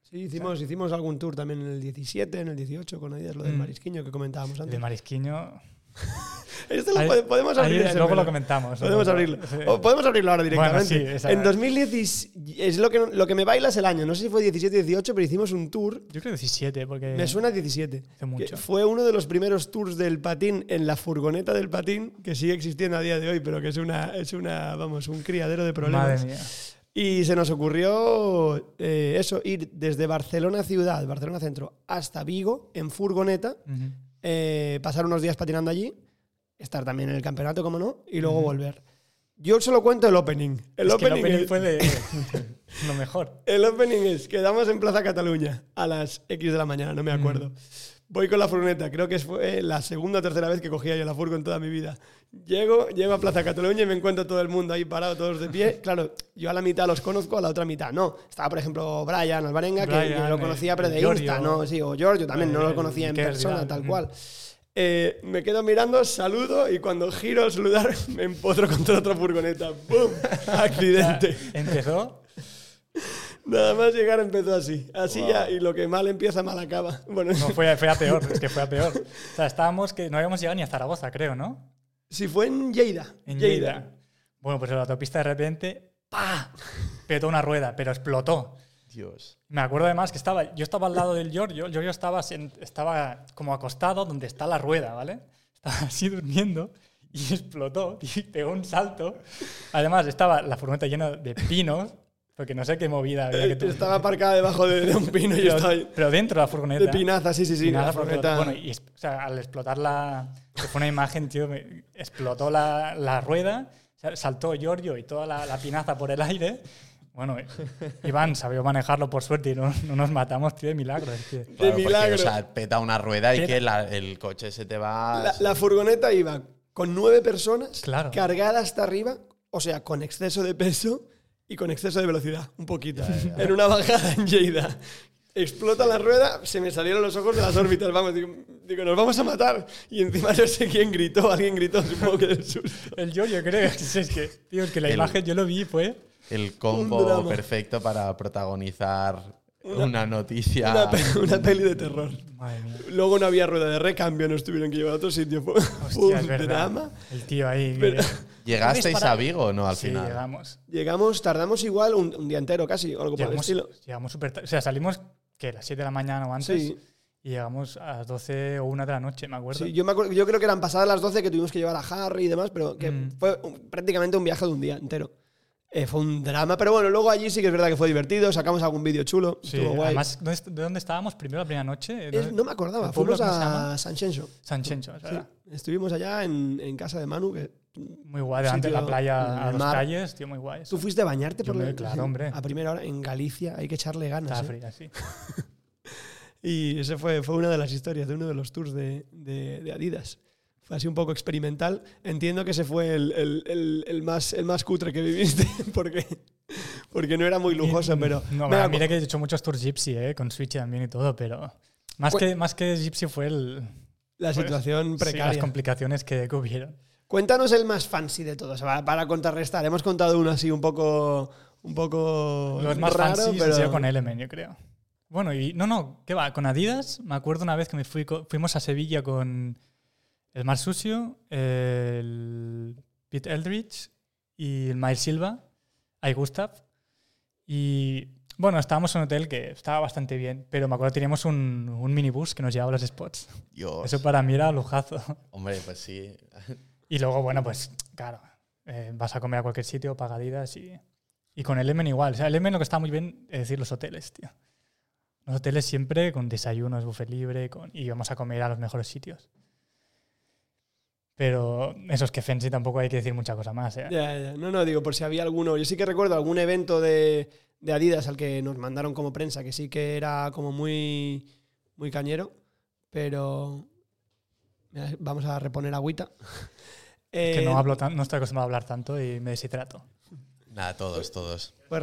Sí, hicimos, hicimos algún tour también en el 17, en el 18 con Adidas, lo del Mm. marisquiño que comentábamos El de antes. Marisquiño. Esto lo Ahí- pode- podemos ahí abrir. ese luego lo comentamos. Podemos Luego- abrirlo. sí. O podemos abrirlo ahora directamente. Bueno, sí, en 2010 es lo que, lo que me baila es el año. No sé si fue 17 18, pero hicimos un tour. Yo creo 17, porque. Me suena 17. Hace mucho. Fue uno de los primeros tours del patín en la furgoneta del patín, que sigue existiendo a día de hoy, pero que es una, es una vamos, un criadero de problemas. Madre mía. Y se nos ocurrió eh, eso, ir desde Barcelona ciudad, Barcelona centro, hasta Vigo en furgoneta, Ujú. Eh, pasar unos días patinando allí, estar también en el campeonato, como no, y luego volver. Yo solo cuento el opening. El Es que el opening, opening es, fue de lo mejor. el opening es, quedamos en Plaza Cataluña a las X de la mañana, no me acuerdo. Voy con la furgoneta, creo que fue la segunda o tercera vez que cogía yo la furgo en toda mi vida. Llego, llego a Plaza Cataluña y me encuentro todo el mundo ahí parado, todos de pie. Claro, yo a la mitad los conozco, a la otra mitad no. Estaba, por ejemplo, Brian Alvarenga, que- que, lo conocía, eh, pero de Giorgio. Insta, ¿no? Sí, o Giorgio también, no lo conocía en persona, tal mm. cual. Eh, me quedo mirando, saludo y cuando giro a saludar me empotro contra otra furgoneta. ¡Bum! Accidente. Empezó. Nada más llegar empezó así. Así ya, y lo que mal empieza, mal acaba. Bueno, No, fue, fue a peor, es que fue a peor. O sea, estábamos que no habíamos llegado ni a Zaragoza, creo, ¿no? si fue en Lleida. En Lleida. Bueno, pues en la autopista de repente, ¡pa! Petó una rueda, pero explotó. Dios. Me acuerdo además que estaba, yo estaba al lado del Giorgio, Giorgio estaba, estaba como acostado donde está la rueda, ¿vale? Estaba así durmiendo y explotó y pegó un salto. Además, estaba la furgoneta llena de pinos, porque no sé qué movida había que Eh, tu- Estaba aparcada debajo de, de un pino y yo pero, estaba ahí. pero dentro de la furgoneta. De pinaza, sí, sí, sí. Y nada, la porque- furgoneta. bueno, y es- o sea, al explotar la. que fue una imagen, tío, me- explotó la, la rueda, saltó Giorgio y toda la, la pinaza por el aire. Bueno, Iván sabió manejarlo por suerte y no, no nos matamos, tío, de milagro. que- Claro, porque, milagro. o sea, peta una rueda y Peta. que la- el coche se te va. la, la furgoneta iba con nueve personas, Claro. cargada hasta arriba, o sea, con exceso de peso y con exceso de velocidad, un poquito. En una bajada en Lleida. Explota la rueda, se me salieron los ojos de las órbitas, vamos, digo, digo, nos vamos a matar. Y encima no sé quién gritó, alguien gritó, supongo que del susto. El Giorgio, creo. Es, es que, tío, es que la El- imagen yo lo vi, fue. el combo perfecto para protagonizar una, noticia. Una, pe- una peli de terror. Madre mía. Luego no había rueda de recambio, nos tuvieron que llevar a otro sitio. Fue, fue Hostia, es un verdad. drama. El tío ahí. Pero- ¿Llegasteis a Vigo o no al sí, final? llegamos. Llegamos, tardamos igual un, un día entero casi, o algo por el Llegamos, estilo. llegamos súper tarde. O sea, salimos, que A las 7 de la mañana o antes. Sí, Y llegamos a las 12 o 1 de la noche, me acuerdo. sí yo, me acuerdo- yo creo que eran pasadas las 12 que tuvimos que llevar a Harry y demás, pero que Mm. fue un- prácticamente un viaje de un día entero. Eh, fue un drama, pero bueno, luego allí sí que es verdad que fue divertido, sacamos algún vídeo chulo, Sí, estuvo guay. además, ¿dónde est- ¿de dónde estábamos primero la primera noche? Es- no me acordaba, ¿El pueblo fuimos a? San Chencho. San Chencho, es Sí, verdad. estuvimos allá en, en casa de Manu, que Muy guay, delante de la playa a el dos mar. calles, tío, muy guay. eso. tú fuiste a bañarte por la- claro, hombre. a primera hora en Galicia, hay que echarle ganas. Estaba ¿eh? fría, sí. Y ese fue, fue una de las historias de uno de los tours de, de- de Adidas. Fue así un poco experimental. Entiendo que ese fue el, el- el- el más, el más cutre que viviste, porque, porque no era muy lujoso, pero... No, mira, mira que he hecho muchos tours Gypsy, eh, con Switch también y todo, pero. Más, que, más que Gypsy fue el, la pues, situación sí, las precaria. complicaciones que, hubieron. Cuéntanos el más fancy de todos, para, contrarrestar. Hemos contado uno así un poco... Un poco Los más raro, fancy pero... con Element, yo creo. Bueno, y no, no, ¿qué va? Con Adidas, me acuerdo una vez que me fui fuimos a Sevilla con el Mar Susio, el Pete Eldridge y el Miles Silva, ahí Gustav. Y bueno, estábamos en un hotel que estaba bastante bien, pero me acuerdo que teníamos un, un minibús que nos llevaba a los spots. Dios. Eso para mí era lujazo. Hombre, pues sí. Y luego, bueno, pues claro, eh, vas a comer a cualquier sitio, pagadidas y, y con el Emen igual. O sea, el Emen lo que está muy bien es decir los hoteles, tío. Los hoteles siempre con desayunos, buffet libre con, y vamos a comer a los mejores sitios. Pero eso es que Fancy tampoco hay que decir mucha cosa más. ¿eh? Ya, ya. No, no, digo, por si había alguno. Yo sí que recuerdo algún evento de, de Adidas al que nos mandaron como prensa, que sí que era como muy, muy cañero, pero Mira, vamos a reponer agüita. Que Eh, no, hablo tan- no estoy acostumbrado a hablar tanto y me deshidrato. Nada, todos, todos. pues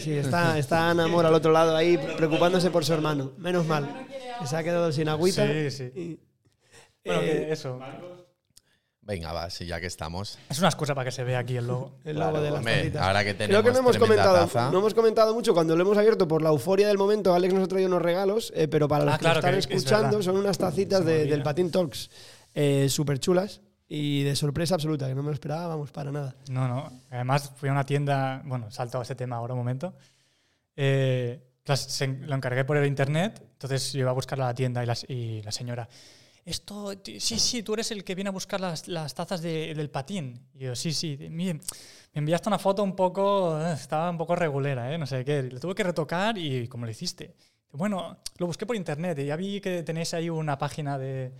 Sí, está, está Ana al otro lado ahí preocupándose por su hermano. Menos mal. Se ha quedado sin agüita. Sí, sí. Y- Bueno, eh, que eso. Venga, va, sí, ya que estamos. Es una excusa para que se vea aquí el logo. El logo de las Hombre, tacitas. ahora que tenemos Creo que no hemos, comentado, taza. no hemos comentado mucho cuando lo hemos abierto por la euforia del momento. Alex nos ha traído unos regalos, eh, pero para los Ah, que claro, están que es escuchando son unas tacitas de- del Patin Talks súper chulas y de sorpresa absoluta, que no me lo esperábamos para nada. No, no. Además, fui a una tienda. Bueno, salto a ese tema ahora un momento. Eh, las- se- lo encargué por el internet. Entonces yo iba a buscarlo a la tienda y, las- y la señora. Esto, sí, sí, tú eres el que viene a buscar las, las tazas de- del patín. Y yo, sí, sí. Mire, me enviaste una foto un poco. eh, Estaba un poco regulera, ¿eh? No sé qué. Le tuve que retocar y, ¿cómo lo hiciste? Bueno, lo busqué por internet y ya vi que tenéis ahí una página de.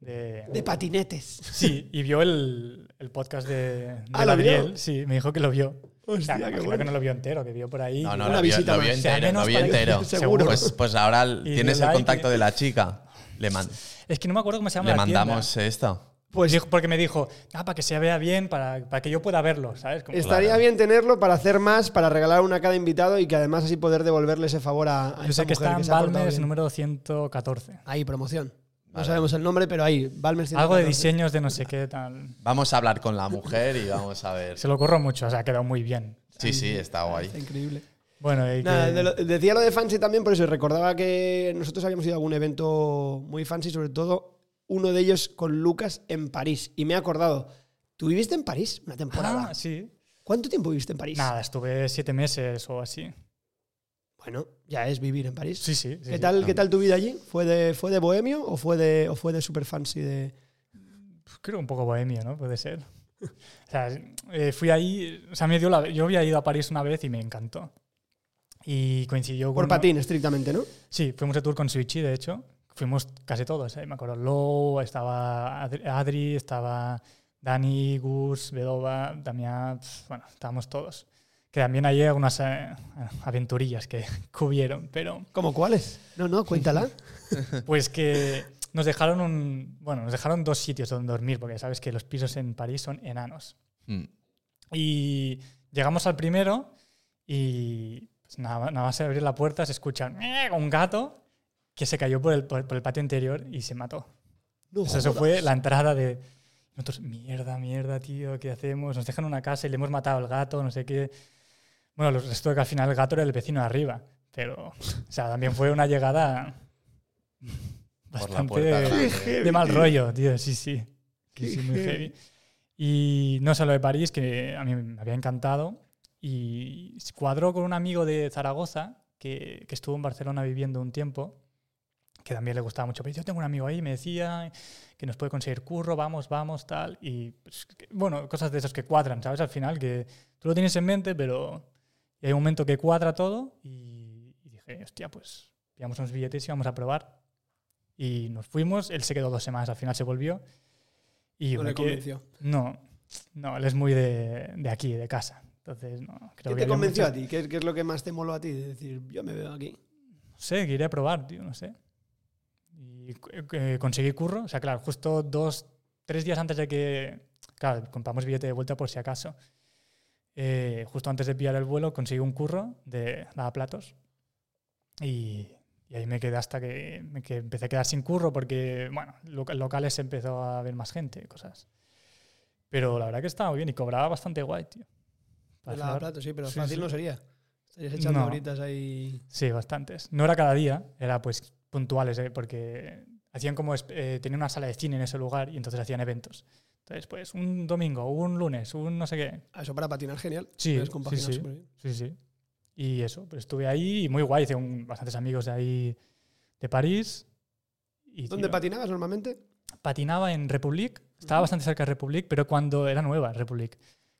de- De patinetes. Sí, y vio el, el podcast de, de Ah, ¿lo vio? Sí, me dijo que lo vio. Hostia, o sea, bueno. que no lo vio entero, que vio por ahí. No, no, Una lo vio, lo. Sea entero, lo vio que- entero. Seguro. Pues, pues ahora Y tienes el like contacto y- de la chica. Le, man- Es que no me acuerdo cómo se llama le la tienda. mandamos esto. Pues Dijo- porque me dijo, ah, para que se vea bien, para, para que yo pueda verlo, ¿sabes? Como- estaría Claro. bien tenerlo para hacer más, para regalar una a cada invitado y que además así poder devolverle ese favor a, a yo esa sé que mujer está en Balmes número 114. Ahí, promoción. No sabemos el nombre, pero ahí, Balmes Algo de 114. diseños de no sé qué tal. Vamos a hablar con la mujer y vamos a ver. Se lo ocurrió mucho, o sea, ha quedado muy bien. Sí, sí, está guay. Está increíble. Bueno, y Nada, que- de lo- decía lo de fancy también, por eso recordaba que nosotros habíamos ido a algún evento muy fancy, sobre todo uno de ellos con Lucas en París. Y me he acordado, ¿tú viviste en París una temporada? Ah, sí. ¿Cuánto tiempo viviste en París? Nada, estuve siete meses o así. Bueno, ya es vivir en París. Sí, sí. sí, ¿Qué sí. tal, ¿Qué tal tu vida allí? ¿Fue de, fue de bohemio o fue de, o fue de super fancy? De... Creo un poco bohemio, ¿no? Puede ser. O sea, eh, fui ahí, o sea, me dio la, yo había ido a París una vez y me encantó. Y coincidió Por con... patín, estrictamente, ¿no? Sí, fuimos de tour con Switchy, de hecho. Fuimos casi todos, ¿eh? Me acuerdo, Low, estaba Adri- estaba Dani, Gus, Bedova, Damián, bueno, estábamos todos. Que también hay algunas eh, aventurillas que, que hubieron, pero ¿Cómo cuáles? No, no, cuéntala. pues que nos dejaron un, bueno, nos dejaron dos sitios donde dormir, porque sabes que los pisos en París son enanos. Mm. Y llegamos al primero y pues nada, nada más abrir la puerta se escucha un gato que se cayó por el, por, por el patio interior y se mató. No Eso, eso fue la entrada de... Nosotros, mierda, mierda, tío, ¿qué hacemos? Nos dejan una casa y le hemos matado al gato, no sé qué. Bueno, lo resto de que al final el gato era el vecino de arriba. Pero, o sea, también fue una llegada Por la bastante de, mal rollo, tío, sí, sí. Qué Sí, sí, muy heavy. heavy. Y no solo de París, que a mí me había encantado. Y cuadró con un amigo de Zaragoza que, que estuvo en Barcelona viviendo un tiempo, que también le gustaba mucho. Pero yo tengo un amigo ahí, me decía que nos puede conseguir curro, vamos, vamos, tal. Y pues, que- bueno, cosas de esas que cuadran, ¿sabes? Al final, que tú lo tienes en mente, pero hay un momento que cuadra todo. Y, y dije, hostia, pues pillamos unos billetes y vamos a probar. Y nos fuimos, él se quedó dos semanas, al final se volvió. Y No le convenció. no, no, él es muy de, de aquí, de casa. Entonces, no, creo ¿Qué que te convenció mucha- a ti? ¿Qué, qué es lo que más te moló a ti? De decir, yo me veo aquí. No sé, que iré a probar, tío, no sé. Y eh, conseguí curro, o sea, claro, justo dos, tres días antes de que, claro, compramos billete de vuelta por si acaso. Eh, justo antes de pillar el vuelo conseguí un curro de lavaplatos y, y ahí me quedé hasta que, que empecé a quedar sin curro porque, bueno, loca- locales empezó a ver más gente, cosas. Pero la verdad que estaba muy bien y cobraba bastante guay, tío. Para El hacer- lavaplatos, sí, pero Sí, fácil sí. no sería. Estarías echando No. horitas ahí. Sí, bastantes. No era cada día, era pues puntuales, ¿eh? porque hacían como, eh, tenían una sala de cine en ese lugar y entonces hacían eventos. Entonces, pues un domingo, un lunes, un no sé qué. Ah, Eso para patinar genial. Sí, sí, sí. Sí, sí. Y eso, pues estuve ahí y muy guay, hice un- bastantes amigos de ahí de París. Y, ¿Dónde tío, patinabas normalmente? patinaba en Republic, estaba bastante cerca de Republic, pero cuando era nueva Republic.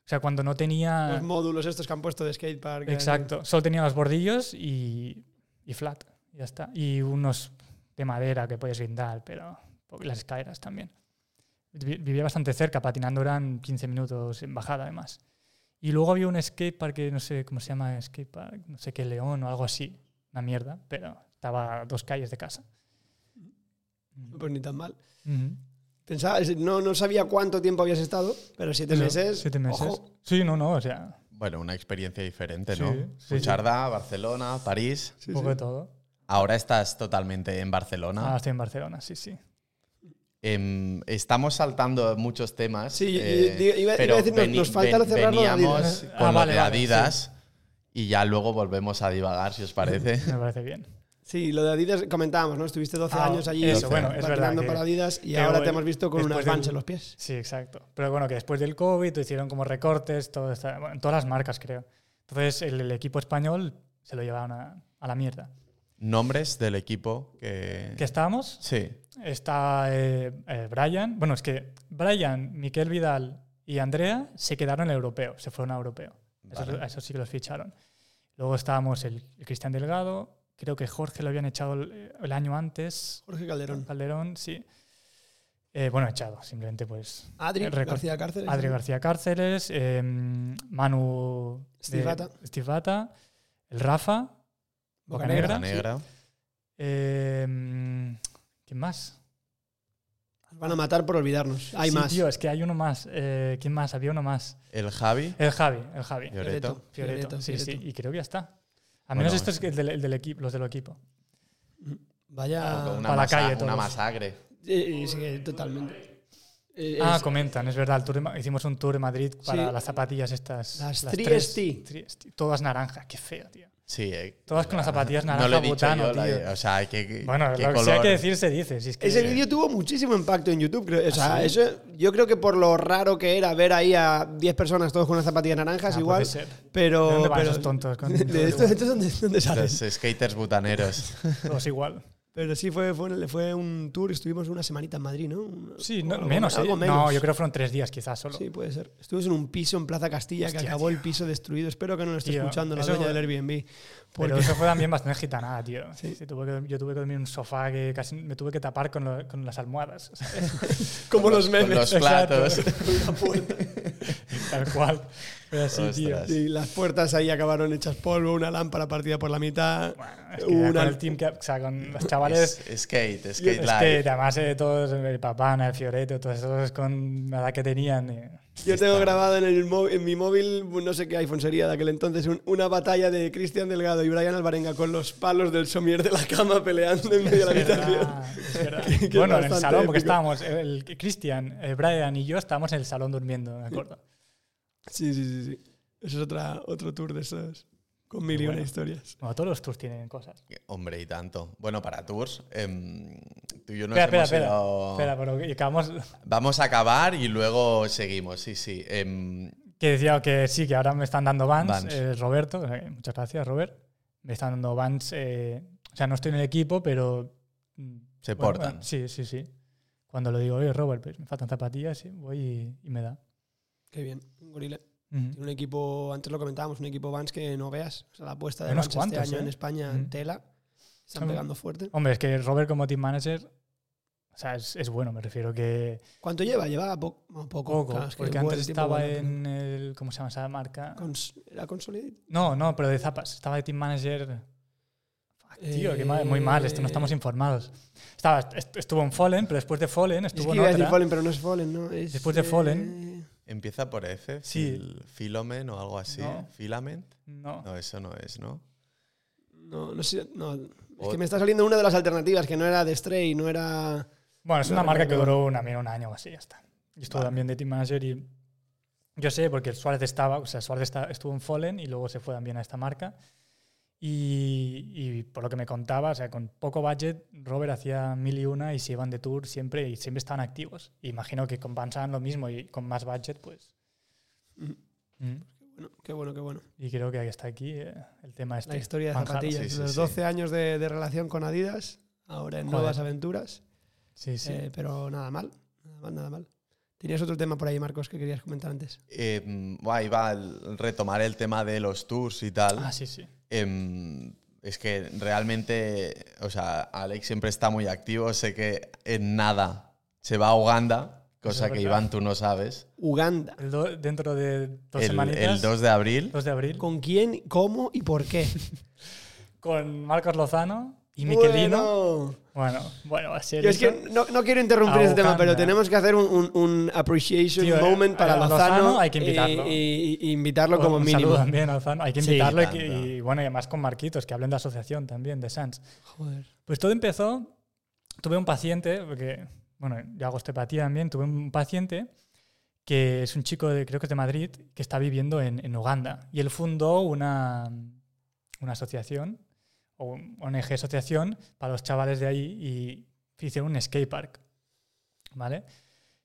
O sea, cuando no tenía... Los módulos estos que han puesto de skatepark. Exacto, solo tenía los bordillos y, y flat, ya está. Y unos de madera que puedes guindar, pero las escaleras también. Vi- Vivía bastante cerca, patinando eran 15 minutos en bajada además. Y luego había un skatepark que no sé cómo se llama, skatepark, no sé qué, León o algo así, una mierda, pero estaba a dos calles de casa. Pues ni tan mal. Ujú. Pensaba, no, no sabía cuánto tiempo habías estado, pero siete Eso, meses. Siete meses. ojo. Sí, no, no, o sea, Bueno, una experiencia diferente, Sí, ¿no? sí, sí. Pucharda, Barcelona, París. Sí, un poco sí. de todo. Ahora estás totalmente en Barcelona. Ahora estoy en Barcelona, sí, sí. Em, estamos saltando muchos temas. Sí, eh, iba- iba a pero decir, nos- nos falta cerrar lo de veníamos Adidas. con Ah, lo vale, y ya luego volvemos a divagar, si os parece. Me parece bien. Sí, lo de Adidas comentábamos, ¿no? Estuviste 12 Ah, años allí eso, bueno, es verdad que- para Adidas y que ahora te hemos visto con unas vans en los pies. Sí, exacto. Pero bueno, que después del COVID hicieron como recortes, todo esta- bueno, en todas las marcas, creo. Entonces el, el equipo español se lo llevaron a, a la mierda. Nombres del equipo que. ¿Qué estábamos? Sí. Está eh, eh, Brian. Bueno, es que Brian, Miquel Vidal y Andrea se quedaron en el europeo, se fueron a europeo. Eso, Vale. a eso sí que los ficharon. Luego estábamos el, el Cristian Delgado, creo que Jorge lo habían echado el, el año antes. Jorge Calderón. Calderón, sí. Eh, bueno, echado, simplemente pues. Adri récord. García Cárceles. Adri García Cárceles, eh, Manu. Steve Bata, el Rafa, Bocanegra. Negra. eh, ¿quién más? Nos Van a matar por olvidarnos. Hay Sí, más. Tío, es que hay uno más. Eh, ¿Quién más? Había uno más. El Javi. El Javi, el Javi. Fioreto. Fioreto, sí, Fioreto. sí. Y creo que ya está. Bueno, menos esto es el del, el del equipo, los del equipo. Vaya. Una, pa' la calle una todos. masacre. Eh, sí, totalmente. Eh, Ah, es- comentan, es verdad. el tour de Ma- hicimos un tour en Madrid para Sí. las zapatillas estas. Las tres- 3ST. 3ST, Todas naranjas, qué feo, tío. Sí. eh, Todas con las zapatillas No naranja lo he dicho butano, yo, la- tío. o sea, que, Bueno, qué lo que color. hay que decir se dice. si es que- Ese vídeo tuvo muchísimo impacto en YouTube. creo. O sea, ¿Ah, sí? eso, yo creo que por lo raro que era ver ahí a 10 personas todos con unas zapatillas naranjas, Ah, igual. puede ser. Pero. ¿De dónde van pero- esos tontos? Con- de estos, estos dónde, dónde salen? Los skaters butaneros. Todos igual. Pero sí fue, fue, fue un tour, estuvimos una semanita en Madrid, ¿no? Sí, no, algo- menos, ¿eh? algo menos. No, yo creo que fueron tres días quizás solo. Sí, puede ser. Estuvimos en un piso en Plaza Castilla que acabó tío. el piso destruido. Espero que no lo esté Tío, escuchando la dueña fue- del Airbnb. Pero eso fue también bastante gitanada, tío. Sí. Sí, tuve que- yo tuve que dormir en un sofá que casi me tuve que tapar con, lo- con las almohadas. ¿sabes? como los Con memes. los Exacto. platos. Tal cual. Así, tío. Sí, las puertas ahí acabaron hechas polvo, una lámpara partida por la mitad. Bueno, es que Una- con el team que, o sea, con los chavales. Es- skate, skate live. además eh, todos, el Papana, el Fioreto, todos esos con la edad que tenían. eh, Yo tengo grabado en, el en mi móvil, no sé qué iPhone sería de aquel entonces, un- una batalla de Cristian Delgado y Brian Alvarenga con los palos del somier de la cama peleando en medio de la habitación. Que- que bueno, en el salón, porque épico. estábamos, el el Cristian, eh, Brian y yo estábamos en el salón durmiendo, me acuerdo. Sí, sí, sí, sí. Eso es otra, otro tour de esos, con mil y una historias. Bueno, todos los tours tienen cosas. Hombre, y tanto. Bueno, para tours, em, tú y yo nos espera, hemos espera, espera. ido- Espera, pero que acabamos. Vamos a acabar y luego seguimos, sí, sí. Em, Que decía que sí, que ahora me están dando Vans. Vans. eh, Roberto, que muchas gracias, Robert. Me están dando Vans. eh, o sea, no estoy en el equipo, pero. mm, Se bueno, portan. bueno, sí, sí, sí. Cuando lo digo, oye, Robert, pues me faltan zapatillas, sí, voy y, y me da. Qué bien, un gorila. Ujú. Tiene un equipo, antes lo comentábamos, un equipo Vans que no veas. O sea, la apuesta de Vans este año ¿eh? en España, Ujú. tela. Están Hombre. pegando fuerte. Hombre, es que Robert como team manager. O sea, es, es bueno, me refiero que. ¿Cuánto lleva? Lleva po- poco. Poco, Claro, es que porque antes estaba vuela. en el. ¿Cómo se llama esa marca? Cons- ¿Era Consolidated? No, no, pero de zapas. Estaba de team manager. Tío, qué mal, muy mal, esto no estamos Eh. informados. Estaba, est- estuvo en Fallen, pero después de Fallen Es que estuvo en otra. Fallen, pero no es Fallen, ¿no? Es, Después de eh, Fallen. Empieza por F, Sí. fil- Filomen o algo así. No. Filament. No. No, eso no es, ¿no? No, no sé. No, es que me está saliendo una de las alternativas, que no era de Stray, no era. Bueno, es No una marca que duró una, mira, un año o así, ya está. Y estuvo Vale. también de team manager y. Yo sé, porque Suárez estaba, o sea, Suárez está- estuvo en Fallen y luego se fue también a esta marca. Y, y por lo que me contaba, o sea, con poco budget, Robert hacía mil y una y se iban de tour siempre y siempre estaban activos. Imagino que con hagan lo mismo y con más budget, pues. Mm, Mm. Bueno, qué bueno, qué bueno. Y creo que ahí está aquí eh, el tema este. La historia de Manjado. zapatillas. Sí, sí, los sí. 12 años de, de relación con Adidas, ahora en Joder. nuevas aventuras. Sí, sí. Eh, pero nada mal, nada mal, nada mal. Tenías otro tema por ahí, Marcos, que querías comentar antes. Em, buah, iba a retomar el tema de los tours y tal. ah, sí, sí. Em, es que realmente, o sea, Alex siempre está muy activo. Sé que en nada se va a Uganda, cosa es que. Iván tú no sabes. Uganda. El do- dentro de dos El, semanitas. el 2 de abril. 2 de abril. ¿Con quién, cómo y por qué? con Marcos Lozano y Miquelino. Bueno. Bueno, bueno, va a ser Yo es que no, no quiero interrumpir este tema, pero tenemos que hacer un, un- un appreciation Tío, moment eh, para a Lozano. Lozano hay que y- invitarlo. Y, y invitarlo como un mínimo. saludo también a Lozano. Hay que Sí, invitarlo y, tanto. que- y, bueno, y además con Marquitos, que hablen de asociación también, de Sans. Joder. Pues todo empezó, tuve un paciente, porque bueno, yo hago osteopatía también, tuve un paciente que es un chico de, creo que es de Madrid, que está viviendo en, en Uganda. Y él fundó una, una asociación, o ONG asociación, para los chavales de ahí y hicieron un skate park. ¿Vale?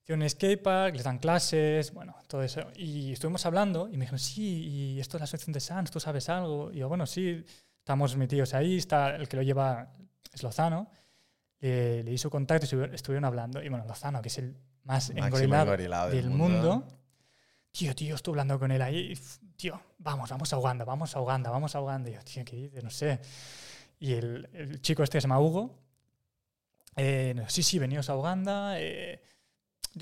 Hicieron un skate park, les dan clases, bueno, todo eso. Y estuvimos hablando y me dijeron, sí, y esto es la asociación de SANS, ¿tú sabes algo? Y yo, bueno, sí, estamos metidos ahí, está el que lo lleva es Lozano. Eh, le hizo contacto y estuvi- estuvieron hablando. Y bueno, Lozano, que es el más engorilado del, del mundo. mundo. Tío, tío, estuve hablando con él ahí. Tío, vamos, vamos a Uganda, vamos a Uganda, vamos a Uganda. Y yo, tío, ¿qué dices? No sé. Y el, el chico este se llama Hugo. eh, no, sí, sí, veníos a Uganda. Eh,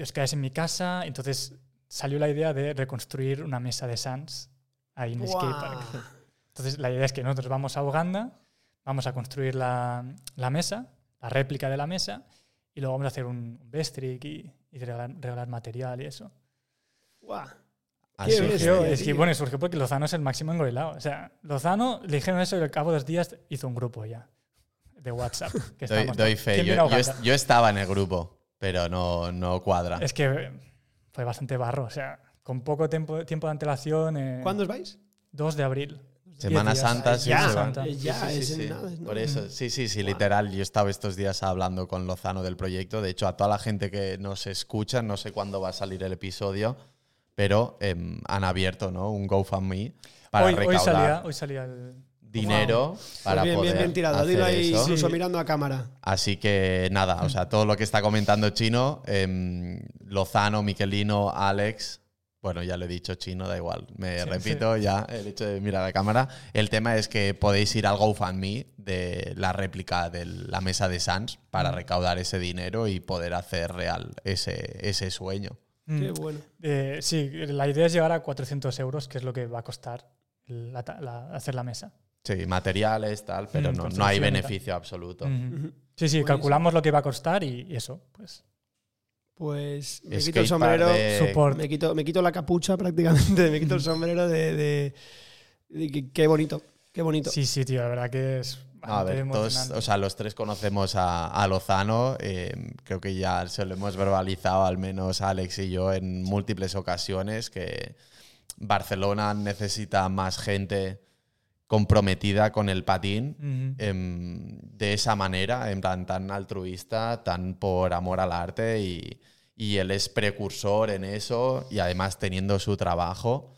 os quedáis en mi casa. Entonces salió la idea de reconstruir una mesa de Sans ahí en el skatepark. Guau. Entonces la idea es que nosotros vamos a Uganda, vamos a construir la, la mesa, la réplica de la mesa, y luego vamos a hacer un best trick y, y regalar, regalar material y eso. Guau. Así Qué que- bestia, Surgió- es que bueno, surgió porque Lozano es el máximo engorilado. O sea, Lozano le dijeron eso y al cabo de dos días hizo un grupo ya de WhatsApp. Que doy, doy fe. ¿Quién Yo, yo yo estaba en el grupo, pero no, no cuadra. Es que fue bastante barro. O sea, con poco tiempo, tiempo de antelación. eh, ¿Cuándo os vais? 2 de abril. Semana días. Santa, Es sí, ya. Santa. es ya, Sí, sí, es sí, nada, ¿no? Por eso, sí, sí, sí, literal. Yo estaba estos días hablando con Lozano del proyecto. De hecho, a toda la gente que nos escucha, no sé cuándo va a salir el episodio, pero em, han abierto ¿no? un GoFundMe para Hoy, hoy recaudar salía, hoy salía el. dinero para Pues bien, poder bien, bien tirado. hacer Dilo ahí eso. incluso Sí. mirando a cámara. Así que nada, o sea, todo lo que está comentando Chino, em, Lozano, Miquelino, Alex, bueno, ya lo he dicho Chino, da igual, me Sí, repito ya el hecho de mirar a la cámara. El tema es que podéis ir al GoFundMe de la réplica de la mesa de Sans para recaudar ese dinero y poder hacer real ese, ese sueño. Mm. Qué bueno. Eh, sí, la idea es llegar a 400 euros, que es lo que va a costar la- la- hacer la mesa. Sí, materiales, tal, pero Mm, no, no hay beneficio absoluto. Sí, sí, Buenísimo. calculamos lo que va a costar y, y eso, pues. Pues me quito el sombrero. de-. Me quito, me quito la capucha prácticamente, me quito el sombrero de. de- qué bonito, qué bonito. Sí, sí, tío, la verdad que es. A ver, todos, o sea, los tres conocemos a, a Lozano. eh, creo que ya se lo hemos verbalizado, al menos Alex y yo, en múltiples ocasiones, que Barcelona necesita más gente comprometida con el patín Ujú. em, de esa manera, en plan tan altruista, tan por amor al arte y, y él es precursor en eso y además teniendo su trabajo.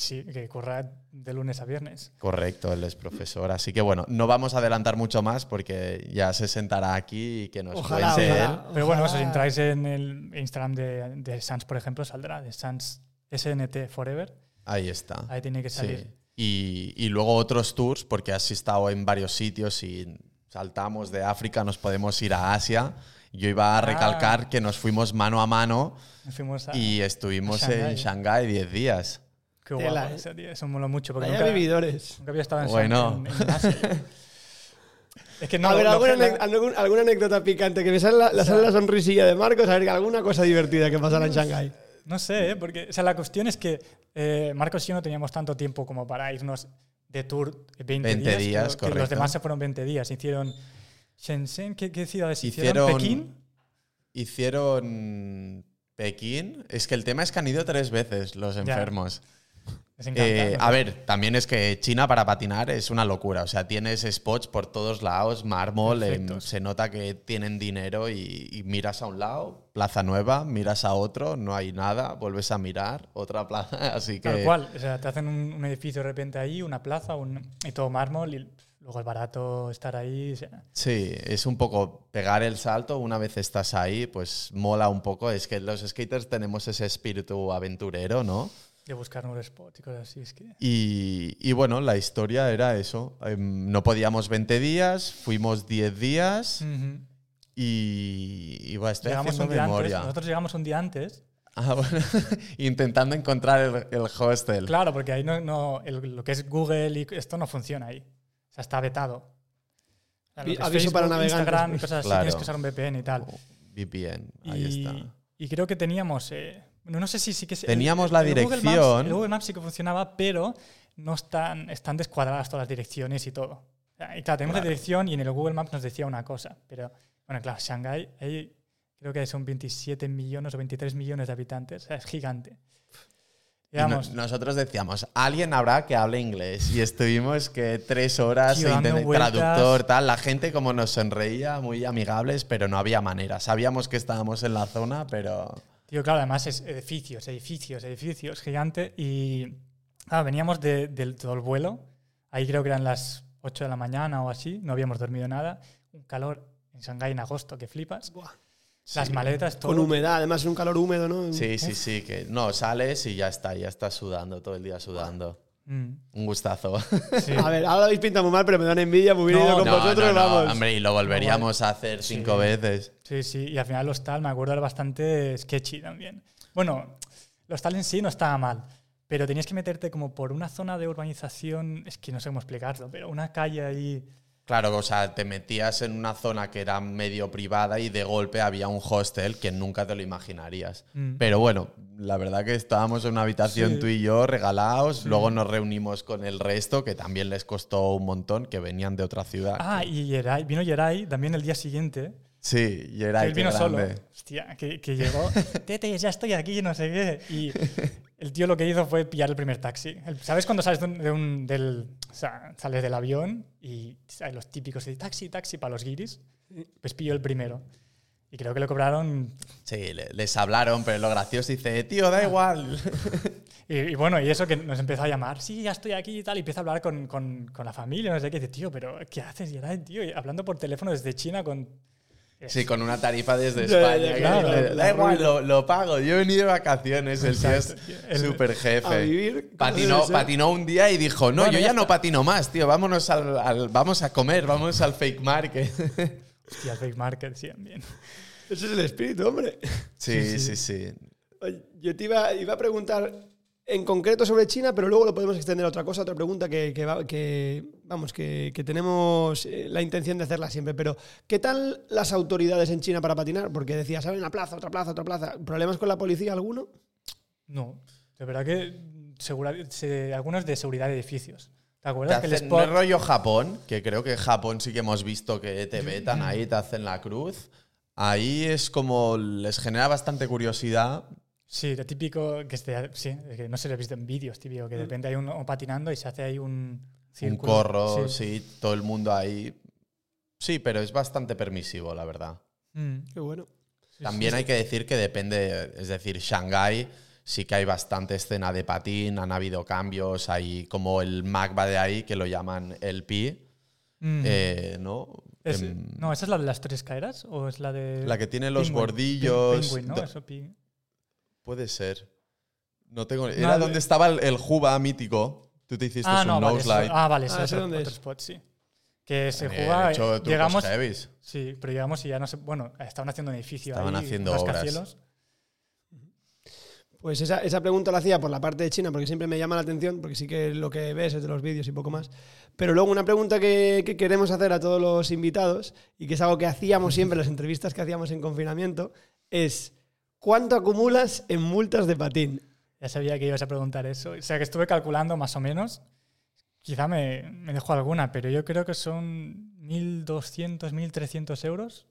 Sí, que corra de lunes a viernes. Correcto, él es profesor. Así que bueno, no vamos a adelantar mucho más porque ya se sentará aquí y que nos Ojalá, cuente ojalá. él. Pero bueno, si entráis en el Instagram de, de Sans, por ejemplo, saldrá de Sans SNT Forever. Ahí está. Ahí tiene que Sí. salir. Y, y luego otros tours, porque has estado en varios sitios y saltamos de África, nos podemos ir a Asia. Yo iba a Ah. recalcar que nos fuimos mano a mano Nos fuimos a. y estuvimos a en Shanghái 10 días. Qué Tela, guapo, eso, tío, eso mola mucho. Porque nunca, vividores. nunca había estado en, Bueno. en, en Asia. es que no. a ver, lo- alguna, lo- ane- algún- alguna anécdota picante que me sale la, la sale la sonrisilla de Marcos, a ver, alguna cosa divertida que pasara en Shanghái. No sé, ¿eh? porque o sea, la cuestión es que eh, Marcos y yo no teníamos tanto tiempo como para irnos de tour 20, 20 días, días. que- que los demás se fueron 20 días. Hicieron Shenzhen, ¿qué, qué ciudades hicieron? Hicieron- Pekín. Hicieron Pekín. Es que el tema es que han ido tres veces los Ya. enfermos. Encanta, Eh, a ver, también es que China para patinar es una locura. O sea, tienes spots por todos lados, mármol, em, se nota que tienen dinero y, y miras a un lado, plaza nueva, miras a otro, no hay nada, vuelves a mirar, otra plaza. Así que. Tal cual. O sea, te hacen un, un edificio de repente ahí, una plaza un- y todo mármol y luego es barato estar ahí. o sea, Sí, es un poco pegar el salto. Una vez estás ahí, pues mola un poco. Es que los skaters tenemos ese espíritu aventurero, ¿no? De buscar nuevos spots y cosas así. Es que, Y, y bueno, la historia era eso. Em, no podíamos 20 días, fuimos 10 días Ujú. y, y bueno, estoy llegamos haciendo un día antes. memoria. Nosotros llegamos un día antes. Ah, bueno, intentando encontrar el, el hostel. Claro, porque ahí no, no el- lo que es Google y esto no funciona ahí. O sea, está vetado. O sea, aviso para navegantes, Instagram y cosas así, Claro. tienes que usar un VPN y tal. VPN, ahí y, está. y creo que teníamos. eh, no, no sé si sí que Teníamos el- la el Google Maps- dirección. el Google Maps sí que funcionaba, pero no están, están descuadradas todas las direcciones y todo. Sea, y claro, tenemos Claro. la dirección y en el Google Maps nos decía una cosa. Pero, bueno, claro, Shanghái, ahí creo que son 27 millones o 23 millones de habitantes, o sea, es gigante. No- nosotros decíamos, alguien habrá que hable inglés. Y estuvimos que tres horas Tío, vueltas. traductor, tal. La gente como nos sonreía, muy amigables, pero no había manera. Sabíamos que estábamos en la zona, pero... Tío, claro, además es edificios, edificios, edificios, gigante. Y ah, veníamos de- del todo el vuelo. Ahí creo que eran las 8 de la mañana o así. No habíamos dormido nada. Un calor en Shanghái en agosto que flipas. Buah. Las Sí. maletas, todo. Con humedad, además es un calor húmedo, ¿no? Sí, sí, sí, que no, sales y ya está, ya estás sudando, todo el día sudando. Mm, Un gustazo. sí. A ver, ahora lo habéis pintado muy mal, pero me dan envidia bien No, ido con No, vosotros, no, no, vamos. hombre, y lo volveríamos a hacer cinco Sí. veces. Sí, sí, y al final el hostal, me acuerdo, era bastante sketchy también. Bueno, el hostal en sí no estaba mal, pero tenías que meterte como por una zona de urbanización, es que no sé cómo explicarlo, pero una calle ahí... Claro, o sea, te metías en una zona que era medio privada y de golpe había un hostel que nunca te lo imaginarías. Mm. Pero bueno, la verdad que estábamos en una habitación Sí. tú y yo regalados, luego nos reunimos con el resto, que también les costó un montón, que venían de otra ciudad. Ah, y Yeray, vino Yeray también el día siguiente. Sí, y era que él vino solo. Hostia, que, que llegó. Tete, ya estoy aquí, no sé qué. Y el tío lo que hizo fue pillar el primer taxi. El- ¿Sabes cuando sales de un, de un- del, o sea, sales del avión y hay los típicos de taxi, taxi para los guiris? Pues pilló el primero. Y creo que le cobraron. Sí, le- les hablaron, pero lo gracioso dice, tío, Ah. da igual. Y, y bueno, y eso que nos empezó a llamar. Sí, ya estoy aquí y tal. Y empieza a hablar con, con, con la familia, no sé qué. Dice, tío, pero ¿qué haces, Yeray, tío? Y hablando por teléfono desde China con. Sí, con una tarifa desde Ya, ya, España. que claro, da igual, ruina". lo, lo pago. Yo he venido de vacaciones, el tío es súper A jefe. vivir. Patinó, patinó un día y dijo, no, Bueno, yo ya ya no patino más, tío, vámonos al, al- vamos a comer, vamos al fake market. Hostia, el fake market, sí, bien. Ese es el espíritu, hombre. Sí, sí, sí. Oye, Yo te iba, iba a preguntar en concreto sobre China, pero luego lo podemos extender a otra cosa, otra pregunta que, que va- que, vamos, que, que tenemos eh, la intención de hacerla siempre. Pero, ¿qué tal las autoridades en China para patinar? Porque decías, ¿saben? Una plaza, otra plaza, otra plaza. ¿Problemas con la policía alguno? No, de verdad que segura- se- algunos de seguridad de edificios. ¿Te Te acuerdas que el no rollo Japón, que creo que en Japón sí que hemos visto que te vetan ahí, te hacen la cruz. Ahí es como les genera bastante curiosidad. Sí, lo típico que, es de- sí, es que no se lo he visto en vídeos, típico, que de repente hay uno patinando y se hace ahí un Un círculo. corro, Sí. sí, todo el mundo ahí. Sí, pero es bastante permisivo, la verdad. Mm, Qué bueno. sí, También sí, hay que decir que depende, es decir, Shanghái sí que hay bastante escena de patín, han habido cambios, hay como el Magba de ahí, que lo llaman el Pi, Mm. eh, ¿no? Es- Em, no, ¿esa es la de las tres caeras? ¿O es la de.? la que tiene los Penguin? bordillos. Penguin, ¿no? Eso, pi- Puede ser. No tengo. Era de- donde estaba el, el Juba mítico. Tú te hiciste Ah, un no, vale. nose eso- slide. ah, vale, Ah, ese es ¿ese otro, dónde otro es? spot, sí. Que se Eh, juega. he hecho trucos llegamos. heavies. Sí, pero llegamos y ya no sé. Bueno, estaban haciendo un edificio. Estaban ahí, haciendo obras. rascacielos. Pues esa, esa pregunta la hacía por la parte de China, porque siempre me llama la atención, porque sí que lo que ves es de los vídeos y poco más. Pero luego una pregunta que, que queremos hacer a todos los invitados, y que es algo que hacíamos siempre en las entrevistas que hacíamos en confinamiento, es ¿cuánto acumulas en multas de patín? Ya sabía que ibas a preguntar eso. O sea, que estuve calculando más o menos. Quizá me, me dejo alguna, pero yo creo que son 1.200, 1.300 euros,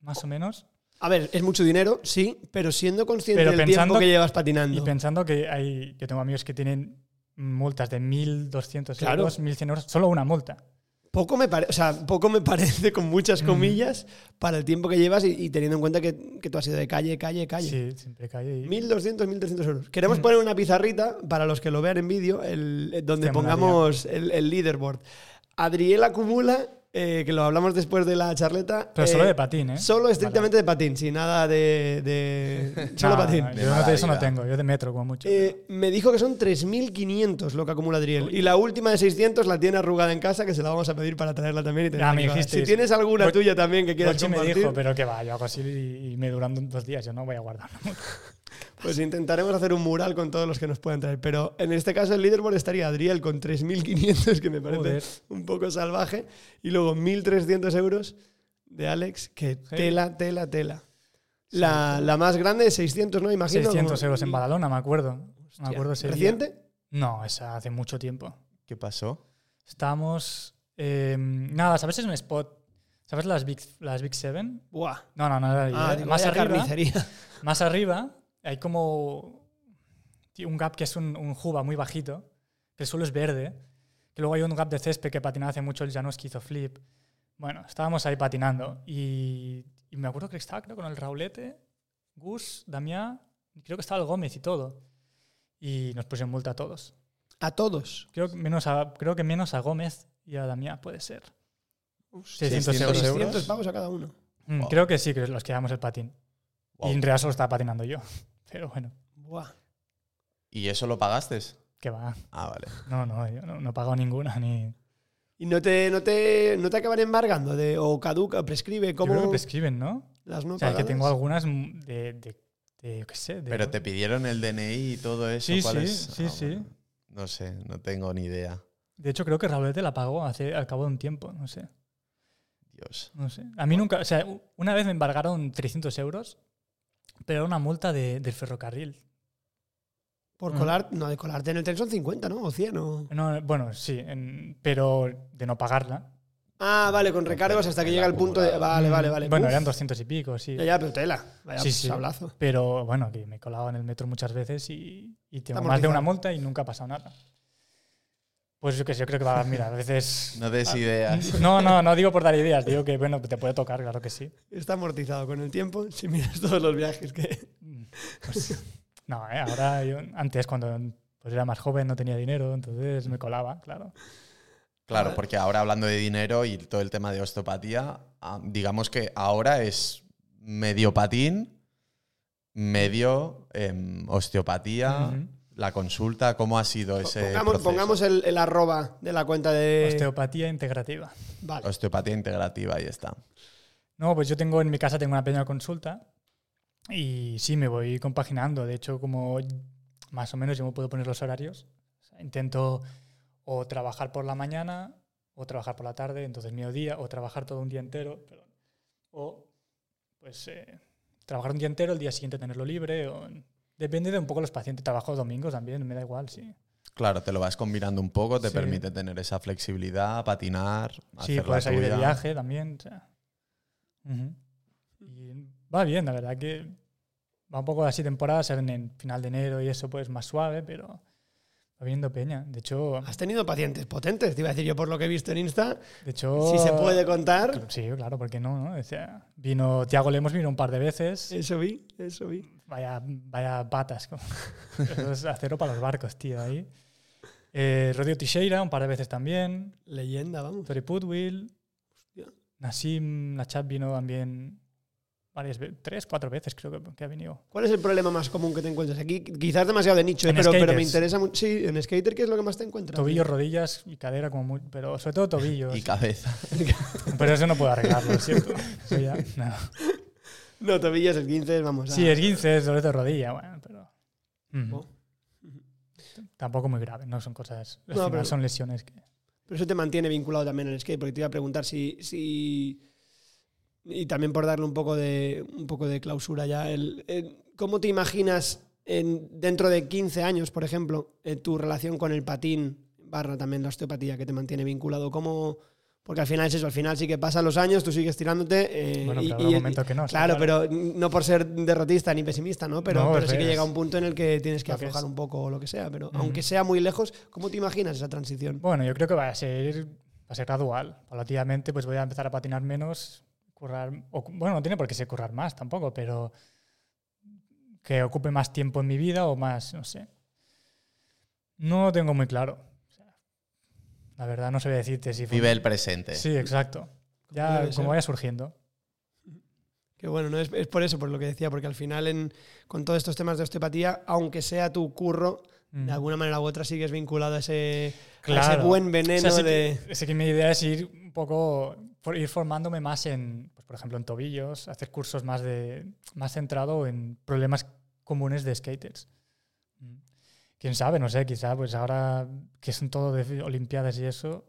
más o menos. A ver, es mucho dinero, sí, pero siendo consciente Pero del tiempo que llevas Y patinando. pensando que hay, yo tengo amigos que tienen multas de 1.200 Claro. euros, 1.100 euros, solo una multa. Poco me, pare- o sea, poco me parece, con muchas Mm. comillas, para el tiempo que llevas y, y teniendo en cuenta que, que tú has ido de calle, calle, calle. Sí, siempre cae. y- 1.200, 1.300 euros. Queremos Mm. poner una pizarrita para los que lo vean en vídeo, el- eh, donde pongamos el, el leaderboard. Adriel acumula, eh, que lo hablamos después de la charleta. Pero eh, solo de patín, ¿eh? Solo estrictamente de patín, sin nada de. de- solo No, patín. no, yo no, eso no tengo, yo de metro como mucho. Eh, me dijo que son 3.500 lo que acumula Adriel. Y la última de 600 la tiene arrugada en casa, que se la vamos a pedir para traerla también. Y Ya me aquí. dijisteis. si tienes alguna tuya también que quieras Gochi me compartir, dijo, pero que va, yo hago así y, y me duran dos días, yo no voy a guardar. Pues intentaremos hacer un mural con todos los que nos puedan traer. Pero en este caso el leaderboard estaría Adriel con 3.500, que me parece Joder. un poco salvaje. Y luego 1.300 euros de Alex, que tela, tela, tela. La, la más grande, 600, ¿no? Imagino. 600 como- euros en Badalona, me acuerdo. me acuerdo ese día. ¿Reciente? No, esa hace mucho tiempo. ¿Qué pasó? Estábamos. eh, nada, ¿sabes? Es un spot ¿Sabes las Big, las Big Seven? Buah. No, no, no. Ah, digo, más arriba. carnicería. Más arriba hay como un gap que es un, un juba muy bajito, que el suelo es verde, que luego hay un gap de césped que patinaba hace mucho el Janos que hizo flip. Bueno, estábamos ahí patinando y, y me acuerdo que estaba creo con el Raulete, Gus, Damián, creo que estaba el Gómez y todo. Y nos pusieron multa a todos. A todos. Creo que menos a, creo que menos a Gómez y a Damián puede ser. 600 600 euros. euros. 600 pavos a cada uno. Mm, Wow. Creo que sí, que los que damos el patín. Wow. Y en realidad solo estaba patinando yo. Pero bueno, Buah. ¿Y eso lo pagaste? que va. Ah, vale. No, no, yo no, no he pagado ninguna ni. ¿Y no te, no te, no te acaban embargando? De, ¿O caduca, prescribe? Yo creo que ¿Cómo prescriben, ¿no? las no O sea, es que tengo algunas de, de, de, yo qué sé. de- Pero te pidieron el DNI y todo eso. Sí, ¿cuál sí, es? sí, Ah, sí. bueno. No sé, no tengo ni idea. De hecho, creo que Raulete la pagó hace, al cabo de un tiempo, no sé. Dios. No sé. A mí nunca. O sea, una vez me embargaron 300 euros, pero era una multa de, del ferrocarril. Por Mm. colar, no, de colarte en el tren son 50, ¿no? O 100 o... No, bueno, sí, en- pero de no pagarla. Ah, vale, con recargos hasta que llega el punto de... Vale, vale, vale. Bueno, Uf. eran 200 y pico, sí. Ya, ya, pero tela. Vaya Sí, sí. sablazo. Pero bueno, que me he colado en el metro muchas veces y, y tengo más de una multa y nunca ha pasado nada. Pues yo que sé, yo creo que va, mira, a veces... No des ideas. No, no, no digo por dar ideas, digo que bueno, te puede tocar, claro que sí. Está amortizado con el tiempo. Si miras todos los viajes que... Pues, no, ¿eh? ahora yo, antes cuando pues era más joven no tenía dinero, entonces me colaba, claro. Claro, porque ahora hablando de dinero y todo el tema de osteopatía, ah, digamos que ahora es medio patín, medio em, osteopatía. La consulta, ¿cómo ha sido ese Pongamos, proceso? pongamos el, el arroba de la cuenta de... Osteopatía integrativa. Vale. Osteopatía integrativa, ahí está. No, pues yo tengo en mi casa tengo una pequeña consulta y sí, me voy compaginando. De hecho, como más o menos yo me puedo poner los horarios, o sea, intento o trabajar por la mañana o trabajar por la tarde, entonces mediodía, o trabajar todo un día entero, perdón, o pues eh, trabajar un día entero, el día siguiente tenerlo libre, o, depende de un poco los pacientes. Trabajo domingos también, me da igual, sí. Claro, te lo vas combinando un poco, te Sí. permite tener esa flexibilidad, patinar, Sí, hacer la puedes salir de viaje también. o sea. Ujú. Y va bien, la verdad que va un poco así temporadas, en el final de enero y eso pues más suave, pero va viendo peña. De hecho, Has tenido pacientes potentes, te iba a decir yo por lo que he visto en Insta. de hecho Si se puede contar. Sí, claro, porque no, ¿no? O sea, vino Tiago Lemos vino un par de veces. Eso vi, eso vi. Vaya, vaya patas. Eso es acero para los barcos, tío, ahí. Eh, Rodrigo Teixeira un par de veces también. Leyenda, vamos. Tori Putwill. Hostia. Nassim Nachat vino también varias veces, tres, cuatro veces creo que, que ha venido. ¿Cuál es el problema más común que te encuentras? Aquí quizás demasiado de nicho, ¿eh? Pero, pero me interesa mucho. Sí, en skater, ¿qué es lo que más te encuentras? Tobillos, rodillas y cadera, como muy, pero sobre todo tobillos. Y cabeza. pero eso no puedo arreglarlo, es cierto. Eso ya, no. No, tobillos, el 15, vamos. a- Sí, es 15, sobre todo rodilla, bueno, pero. Oh. Tampoco muy grave, no son cosas. al No, final pero- son lesiones que. Pero eso te mantiene vinculado también al skate, porque te iba a preguntar si. si y también por darle un poco de, un poco de clausura ya. El, el- ¿Cómo te imaginas en, dentro de 15 años, por ejemplo, eh, tu relación con el patín, barra también la osteopatía que te mantiene vinculado? ¿Cómo.? Porque al final es eso, al final sí que pasan los años, tú sigues tirándote. eh, Bueno, y- pero y- momentos que no. está Claro, pero no por ser derrotista ni pesimista, ¿no? Pero, No, pero sí que llega un punto en el que tienes que lo que aflojar un poco o lo que sea. Pero Ujú. aunque sea muy lejos, ¿cómo te imaginas esa transición? Bueno, yo creo que va a ser, va a ser gradual. Paulatinamente, pues voy a empezar a patinar menos, currar. o- bueno, no tiene por qué ser currar más tampoco, pero que ocupe más tiempo en mi vida o más, no sé. No lo tengo muy claro. O sea, la verdad, no sabía decirte si. fue- Vive el presente. Sí, exacto. Ya como vaya surgiendo. Que bueno, no es, es por eso, por lo que decía, porque al final en, con todos estos temas de osteopatía, aunque sea tu curro, Mm. de alguna manera u otra sigues vinculado a ese, a ese Claro. buen O veneno sea, sí de... que, sí que mi idea es ir un poco, ir formándome más en, por ejemplo, en tobillos, hacer cursos más, de, más centrado en problemas comunes de skaters. Mm. Quién sabe, no sé, quizá pues ahora que son todo de Olimpiadas y eso,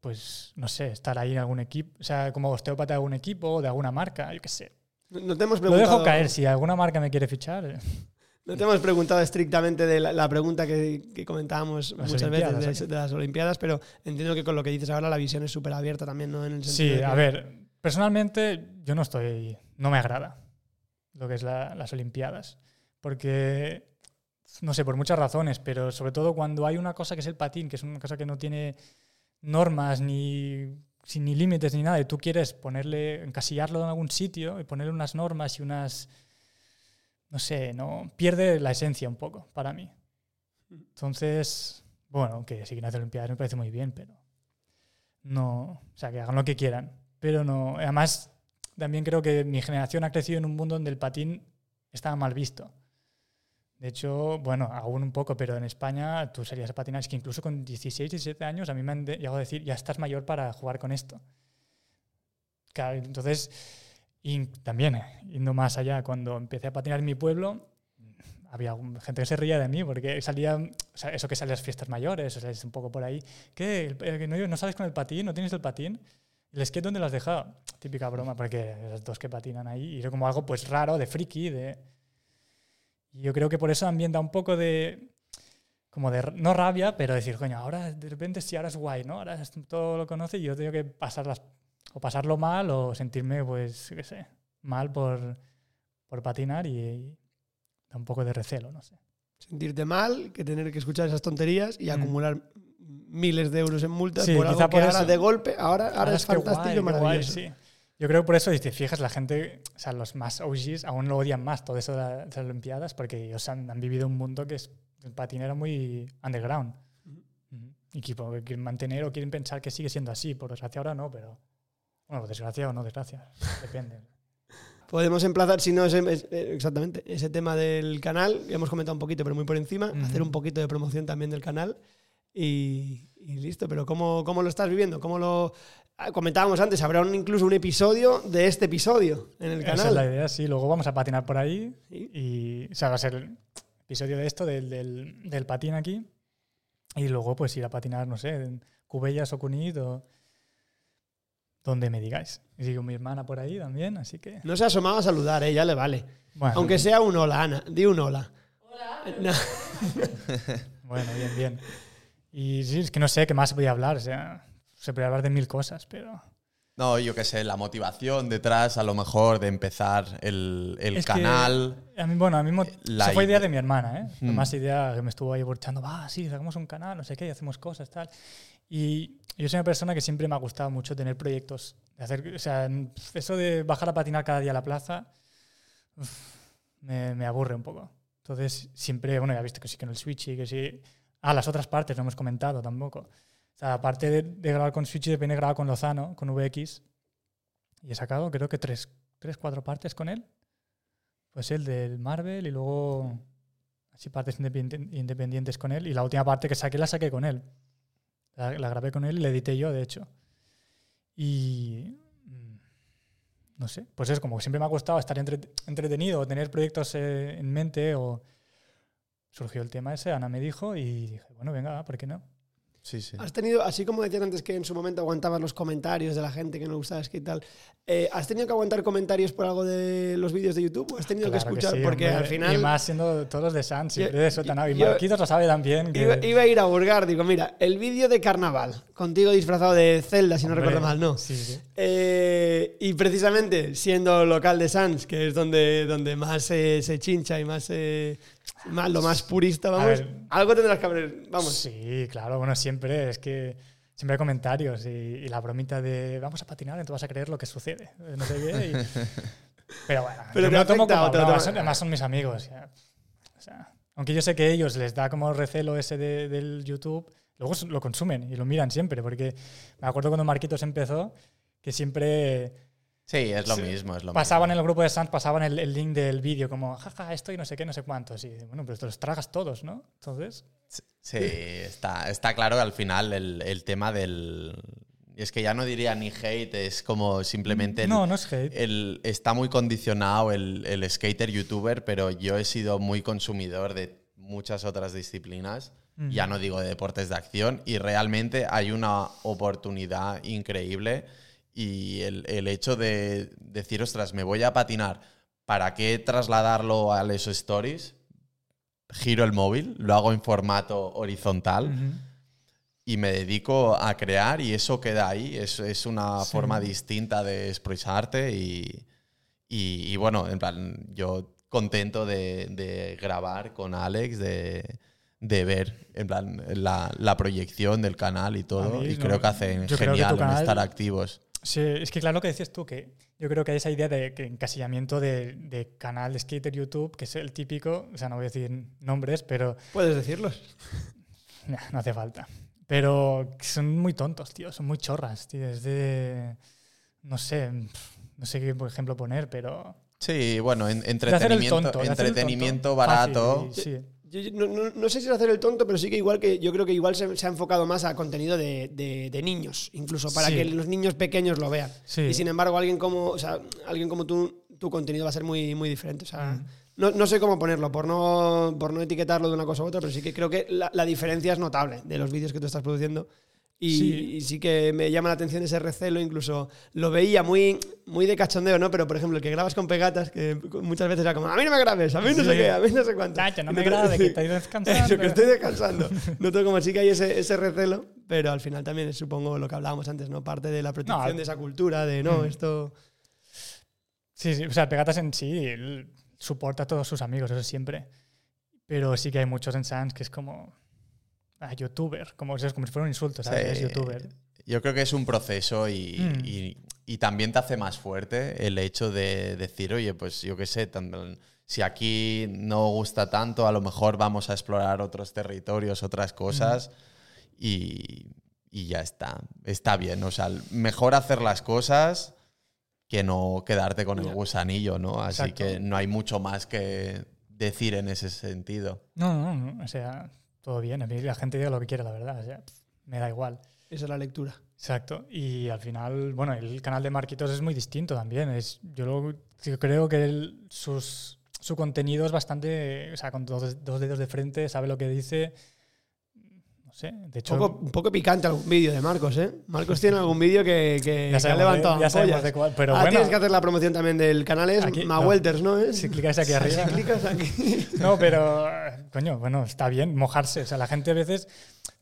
pues no sé, estar ahí en algún equipo, o sea, como osteópata de algún equipo o de alguna marca, yo qué sé. No te hemos Lo preguntado, dejo caer, si alguna marca me quiere fichar. eh. no te hemos preguntado estrictamente de la, la pregunta que, que comentábamos Las muchas veces ¿o de, de las Olimpiadas, pero entiendo que con lo que dices ahora la visión es súper abierta también, ¿no? En el Sí, sentido de a que- ver, personalmente yo no estoy, no me agrada lo que es la- las Olimpiadas, porque no sé, por muchas razones, pero sobre todo cuando hay una cosa que es el patín, que es una cosa que no tiene normas ni, ni límites ni nada, y tú quieres ponerle, encasillarlo en algún sitio y ponerle unas normas y unas, no sé, no pierde la esencia un poco para mí. Entonces, bueno, que si quieren hacer Olimpiadas me parece muy bien, pero no, o sea, que hagan lo que quieran, pero no, además también creo que mi generación ha crecido en un mundo donde el patín estaba mal visto. De hecho, bueno, aún un poco, pero en España tú salías a patinar, es que incluso con 16, 17 años a mí me han llegado a decir, ya estás mayor para jugar con esto. Claro, entonces, y también, eh, yendo más allá, cuando empecé a patinar en mi pueblo, había gente que se reía de mí porque salía, o sea, eso que sale a las fiestas mayores, o sea, es un poco por ahí. ¿Qué? ¿El- el que no, no sabes con el patín? ¿No tienes el patín? ¿El skate dónde lo has dejado? Típica broma, porque los dos que patinan ahí, y era como algo pues raro, de friki, de... Y yo creo que por eso también da un poco de... Como de, no rabia, pero decir, coño, ahora de repente sí, ahora es guay, ¿no? Ahora todo lo conoce y yo tengo que pasarlas, o pasarlo mal o sentirme, pues, qué sé, mal por, por patinar y, y da un poco de recelo, no sé. Sentirte mal, que tener que escuchar esas tonterías y Mm. acumular miles de euros en multas Sí, por algo quizá que por ahora de golpe, ahora, ahora, Ahora es que fantástico y qué guay, maravilloso. sí. Yo creo que por eso, si te fijas, la gente, o sea, los más OGs aún lo odian más todo eso de la- de las Olimpiadas porque ellos han, han vivido un mundo que es, el patín era muy underground. Y que quieren mantener o quieren pensar que sigue siendo así. Por desgracia ahora no, pero... Bueno, por desgracia o no desgracia, depende. Podemos emplazar, si no, es- exactamente, ese tema del canal, que hemos comentado un poquito, pero muy por encima, Ujú. hacer un poquito de promoción también del canal y, y listo. Pero ¿cómo, ¿cómo lo estás viviendo? ¿Cómo lo ah, comentábamos antes? Habrá un- incluso un episodio de este episodio en el Esa es canal. la idea, sí. Luego vamos a patinar por ahí Sí. y, o sea, va a ser el episodio de esto, del, del, del patín aquí. Y luego, pues, ir a patinar, no sé, en Cubellas o Cunit o donde me digáis. Y sigo mi hermana por ahí también, así que... No se ha asomado a saludar, ¿eh? ya le vale. Bueno, Aunque sea un hola, Ana. Di un hola. Hola. bueno, bien, bien. Y sí, es que no sé qué más se podía hablar, o sea, se podía hablar de mil cosas, pero... No, yo qué sé, la motivación detrás, a lo mejor, de empezar el, el Es que canal. a mí, bueno, a mí La eso fue idea ide- de mi hermana, ¿eh? Fue Mm. más idea que me estuvo ahí burchando, va, sí, hagamos un canal, no sé qué, y hacemos cosas, tal. Y yo soy una persona que siempre me ha gustado mucho tener proyectos. De hacer, o sea, eso de bajar a patinar cada día a la plaza uf, me, me aburre un poco. Entonces, siempre, bueno, ya he visto que sí que en el Switch y que sí. Ah, las otras partes no hemos comentado tampoco. O sea, aparte de, de grabar con Switch, depende de grabar con Lozano, con VX. Y he sacado, creo que tres, tres, cuatro partes con él. Pues el del Marvel y luego así partes independi- independientes con él. Y la última parte que saqué la saqué con él. La, la grabé con él y la edité yo, de hecho. Y mm, no sé, pues es como que siempre me ha gustado estar entre- entretenido tener proyectos eh, en mente o surgió el tema ese, Ana me dijo y dije, bueno, venga, ¿por qué no? Sí, sí. Has tenido, así como decías antes que en su momento aguantabas los comentarios de la gente que no gustaba y tal, eh, ¿has tenido que aguantar comentarios por algo de los vídeos de YouTube o has tenido Claro que escuchar? sí, porque hombre, al final Y más siendo todos los de San, siempre de eso tan Y yo- Marquitos lo sabe también. Que, iba, iba a ir a Burgar, digo, mira, el vídeo de carnaval, contigo disfrazado de Zelda, si no recuerdo mal, ¿no? Sí, sí. Eh, y precisamente siendo local de Sans, que es donde, donde más eh, se chincha y más, eh, más lo más purista, vamos, ver. algo tendrás que haber, vamos. Sí, claro, bueno, siempre es que siempre hay comentarios y, y la bromita de vamos a patinar tú vas a creer lo que sucede. eh, No sé qué. y- pero bueno, Pero yo me lo tomo como además son mis amigos. ya. O sea, aunque yo sé que ellos les da como recelo ese de- del YouTube, luego lo consumen y lo miran siempre, porque me acuerdo cuando Marquitos empezó que siempre Sí, es lo Sí. mismo, es lo pasaban en mismo. el grupo de Sans, pasaban el, el link del vídeo como, jaja, esto y no sé qué, no sé cuántos. Y bueno, pero te los tragas todos, ¿no? Entonces, Sí, está, está claro que al final el, el tema del... Es que ya no diría ni hate, es como simplemente... el- no, no es hate. el- está muy condicionado el, el skater youtuber, pero yo he sido muy consumidor de muchas otras disciplinas, Ujú. ya no digo de deportes de acción, y realmente hay una oportunidad increíble y el, el hecho de decir, ostras, me voy a patinar, ¿para qué trasladarlo a los stories? Giro el móvil, lo hago en formato horizontal y me dedico a crear y eso queda ahí. Es, es una Sí. forma distinta de expresarte y, y, y bueno, en plan, yo contento de, de grabar con Alex, de, de ver en plan, la, la proyección del canal y todo. mí Y no- creo que hacen que genial canal- estar activos. Sí, es que claro lo que decías tú, que yo creo que hay esa idea de que encasillamiento de, de canal de skater YouTube, que es el típico, o sea, no voy a decir nombres, pero Puedes decirlos. no hace falta. Pero son muy tontos, tío, son muy chorras, tío. Es de. No sé, no sé qué por ejemplo poner, pero. Sí, bueno, en- entretenimiento, tonto, entretenimiento barato. sí. Yo- yo no, no- no sé si es hacer el tonto, pero sí que igual que yo creo que igual se, se ha enfocado más a contenido de, de- de niños, incluso para Sí. que los niños pequeños lo vean. Sí. Y sin embargo, alguien como, o sea, alguien como tú, tu contenido va a ser muy, muy diferente. O sea, Mm. no, no sé cómo ponerlo, por no, por no etiquetarlo de una cosa u otra, pero sí que creo que la, la diferencia es notable de los vídeos que tú estás produciendo. Y Sí. y sí que me llama la atención ese recelo, incluso lo veía muy, muy de cachondeo, ¿no? Pero por ejemplo, el que grabas con pegatas, que muchas veces era como, a mí no me grabes, a mí no sé Sí. qué, a mí no sé cuánto. Nacho, no me grabes, que estoy descansando. Eso, que estoy descansando. Noto como sí que hay ese, ese recelo, pero al final también es, supongo lo que hablábamos antes, ¿no? Parte de la protección al- de esa cultura, de no, Mm. esto. Sí, sí, o sea, Pegatas en sí soporta a todos sus amigos, eso siempre. Pero sí que hay muchos en Sans que es como. Ah, youtuber, como, es como si fuera un insulto, ¿sabes? Sí. Es youtuber. Yo creo que es un proceso y, Mm. y- y también te hace más fuerte el hecho de decir, oye, pues yo qué sé, tan- si aquí no gusta tanto, a lo mejor vamos a explorar otros territorios, otras cosas y, y ya está. Está bien, o sea, mejor hacer las cosas que no quedarte con el gusanillo, ¿no? Así Exacto. que no hay mucho más que decir en ese sentido. No, no, no, o sea, todo bien. A mí la gente diga lo que quiera, la verdad. O sea, pff, me da igual. Esa es la lectura. Exacto. Y al final, bueno, el canal de Marquitos es muy distinto también. Es, yo lo- yo creo que él- sus, su contenido es bastante. O sea, con dos, dos dedos de frente, sabe lo que dice. No sé, de hecho. Un poco, un poco picante algún vídeo de Marcos, ¿eh? Marcos tiene algún vídeo que, que, ya que ha levantado de, ya sabemos de cuál. Pero ah, bueno, tienes que hacer la promoción también del canal, es Aquí- no. Mawelters, ¿no? ¿Es? si clicáis aquí arriba. Si clicas aquí. No, pero, coño, bueno, está bien mojarse. O sea, la gente a veces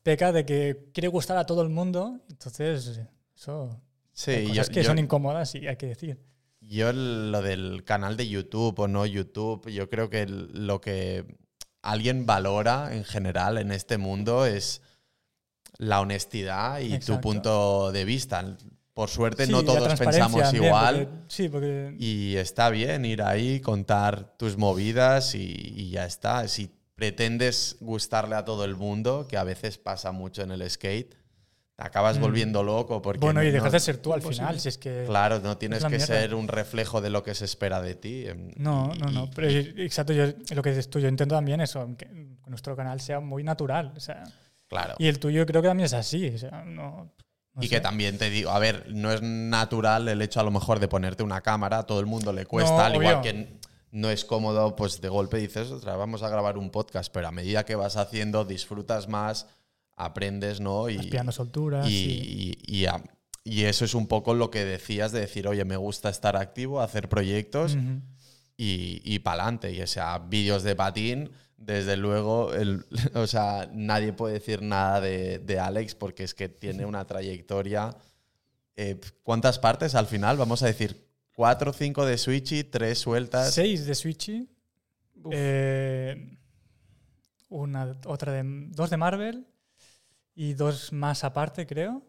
peca de que quiere gustar a todo el mundo. Entonces, eso. Sí, hay yo- cosas que yo- son incómodas y hay que decir. Yo lo del canal de YouTube o no YouTube, yo creo que lo que alguien valora en general en este mundo es la honestidad y tu punto de vista. Por suerte Sí, no todos pensamos también, igual porque- sí, porque. y está bien ir ahí, contar tus movidas y, y ya está. Si pretendes gustarle a todo el mundo, que a veces pasa mucho en el skate, te acabas Mm. volviendo loco porque bueno, y no- dejas de ser tú al imposible. final. Si es que. Claro, no tienes que mierda. ser un reflejo de lo que se espera de ti. em, No, y- no, no. y- Pero exacto, yo, lo que dices tú, yo intento también eso, que nuestro canal sea muy natural. O sea, Claro. y el tuyo creo que también es así. O sea, no, no Y sé. que también te digo, a ver, no es natural el hecho a lo mejor de ponerte una cámara, a todo el mundo le cuesta, al igual obvio. que no es cómodo, pues de golpe dices, "Ostras, vamos a grabar un podcast, pero a medida que vas haciendo, disfrutas más, aprendes, ¿no? Y, pillando solturas. y, y- y- y a- y eso es un poco lo que decías de decir, oye, me gusta estar activo, hacer proyectos y, y para adelante. Y o sea, vídeos de patín, desde luego, el, o sea, nadie puede decir nada de, de Alex porque es que tiene una trayectoria. eh, ¿Cuántas partes al final? Vamos a decir, cuatro o cinco de Switchy, tres sueltas. Seis de Switchy. Uf. eh, una, otra de, dos de Marvel y dos más aparte, creo.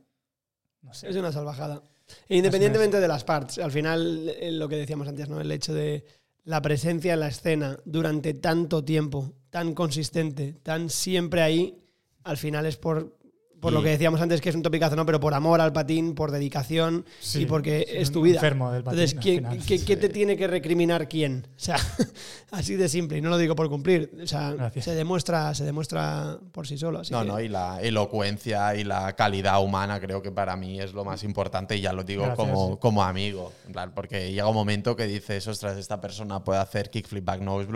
No sé. Es una salvajada. E independientemente de las parts, al final eh, lo que decíamos antes, ¿no? El hecho de la presencia en la escena durante tanto tiempo, tan consistente, tan siempre ahí, al final es por, por lo Y- que decíamos antes, que es un topicazo, ¿no? Pero por amor al patín, por dedicación Sí, y porque sí, es tu vida. enfermo del patín, Entonces, ¿qué, final. qué- qué te tiene que recriminar quién? O sea, así de simple, y no lo digo por cumplir. O sea, Gracias. se demuestra, se demuestra por sí solo. así No, que- no, y la elocuencia y la calidad humana creo que para mí es lo más importante y ya lo digo Gracias. como, como amigo. En plan, porque llega un momento que dices, ostras, esta persona puede hacer kickflip back nose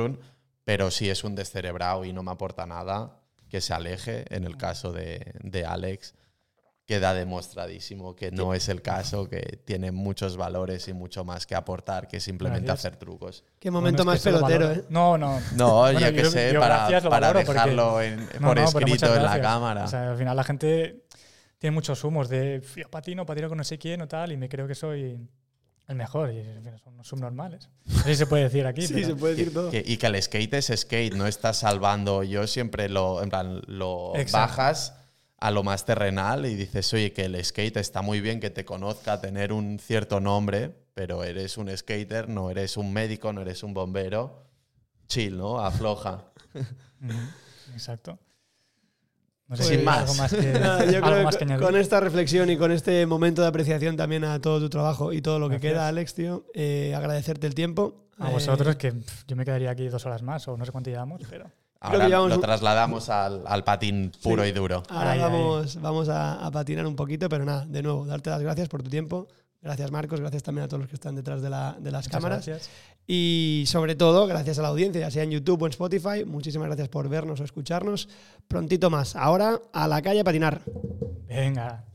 pero si es un descerebrado y no me aporta nada, que se aleje, en el caso de, de Alex. queda demostradísimo que no es el caso, que tiene muchos valores y mucho más que aportar que simplemente Gracias. hacer trucos. Qué Bueno, momento es que más pelotero, valoro. ¿eh? No, no. No, Bueno, ya que yo- sé, yo para, para porque- dejarlo en- No, por no, escrito en la cámara. O sea, al final la gente tiene muchos humos de yo patino, patino con no sé quién o tal, y me creo que soy el mejor. Y son unos subnormales. Si se puede decir aquí. Sí, pero- se puede decir todo. Que- y que el skate es skate, no estás salvando. Yo siempre lo, en plan, lo Exacto. bajas a lo más terrenal y dices, oye, que el skate está muy bien que te conozca, tener un cierto nombre, pero eres un skater, no eres un médico, no eres un bombero. Chill, ¿no? Afloja. Exacto. No sé Pues- si más. algo más que, Nada, yo algo creo más que que con- esta reflexión y con este momento de apreciación también a todo tu trabajo y todo lo que Gracias. queda, Alex, tío, eh, agradecerte el tiempo. A Eh, vosotros, que pff, yo me quedaría aquí dos horas más o no sé cuánto llevamos, pero Ahora lo un- trasladamos al, al patín puro Sí. y duro. Ahora Ahí, ahí. vamos, vamos a, a patinar un poquito, pero nada, de nuevo, darte las gracias por tu tiempo. Gracias, Marcos. Gracias también a todos los que están detrás de, la- de las muchas cámaras. gracias. Y sobre todo, gracias a la audiencia, ya sea en YouTube o en Spotify, muchísimas gracias por vernos o escucharnos. Prontito más. Ahora, a la calle a patinar. Venga.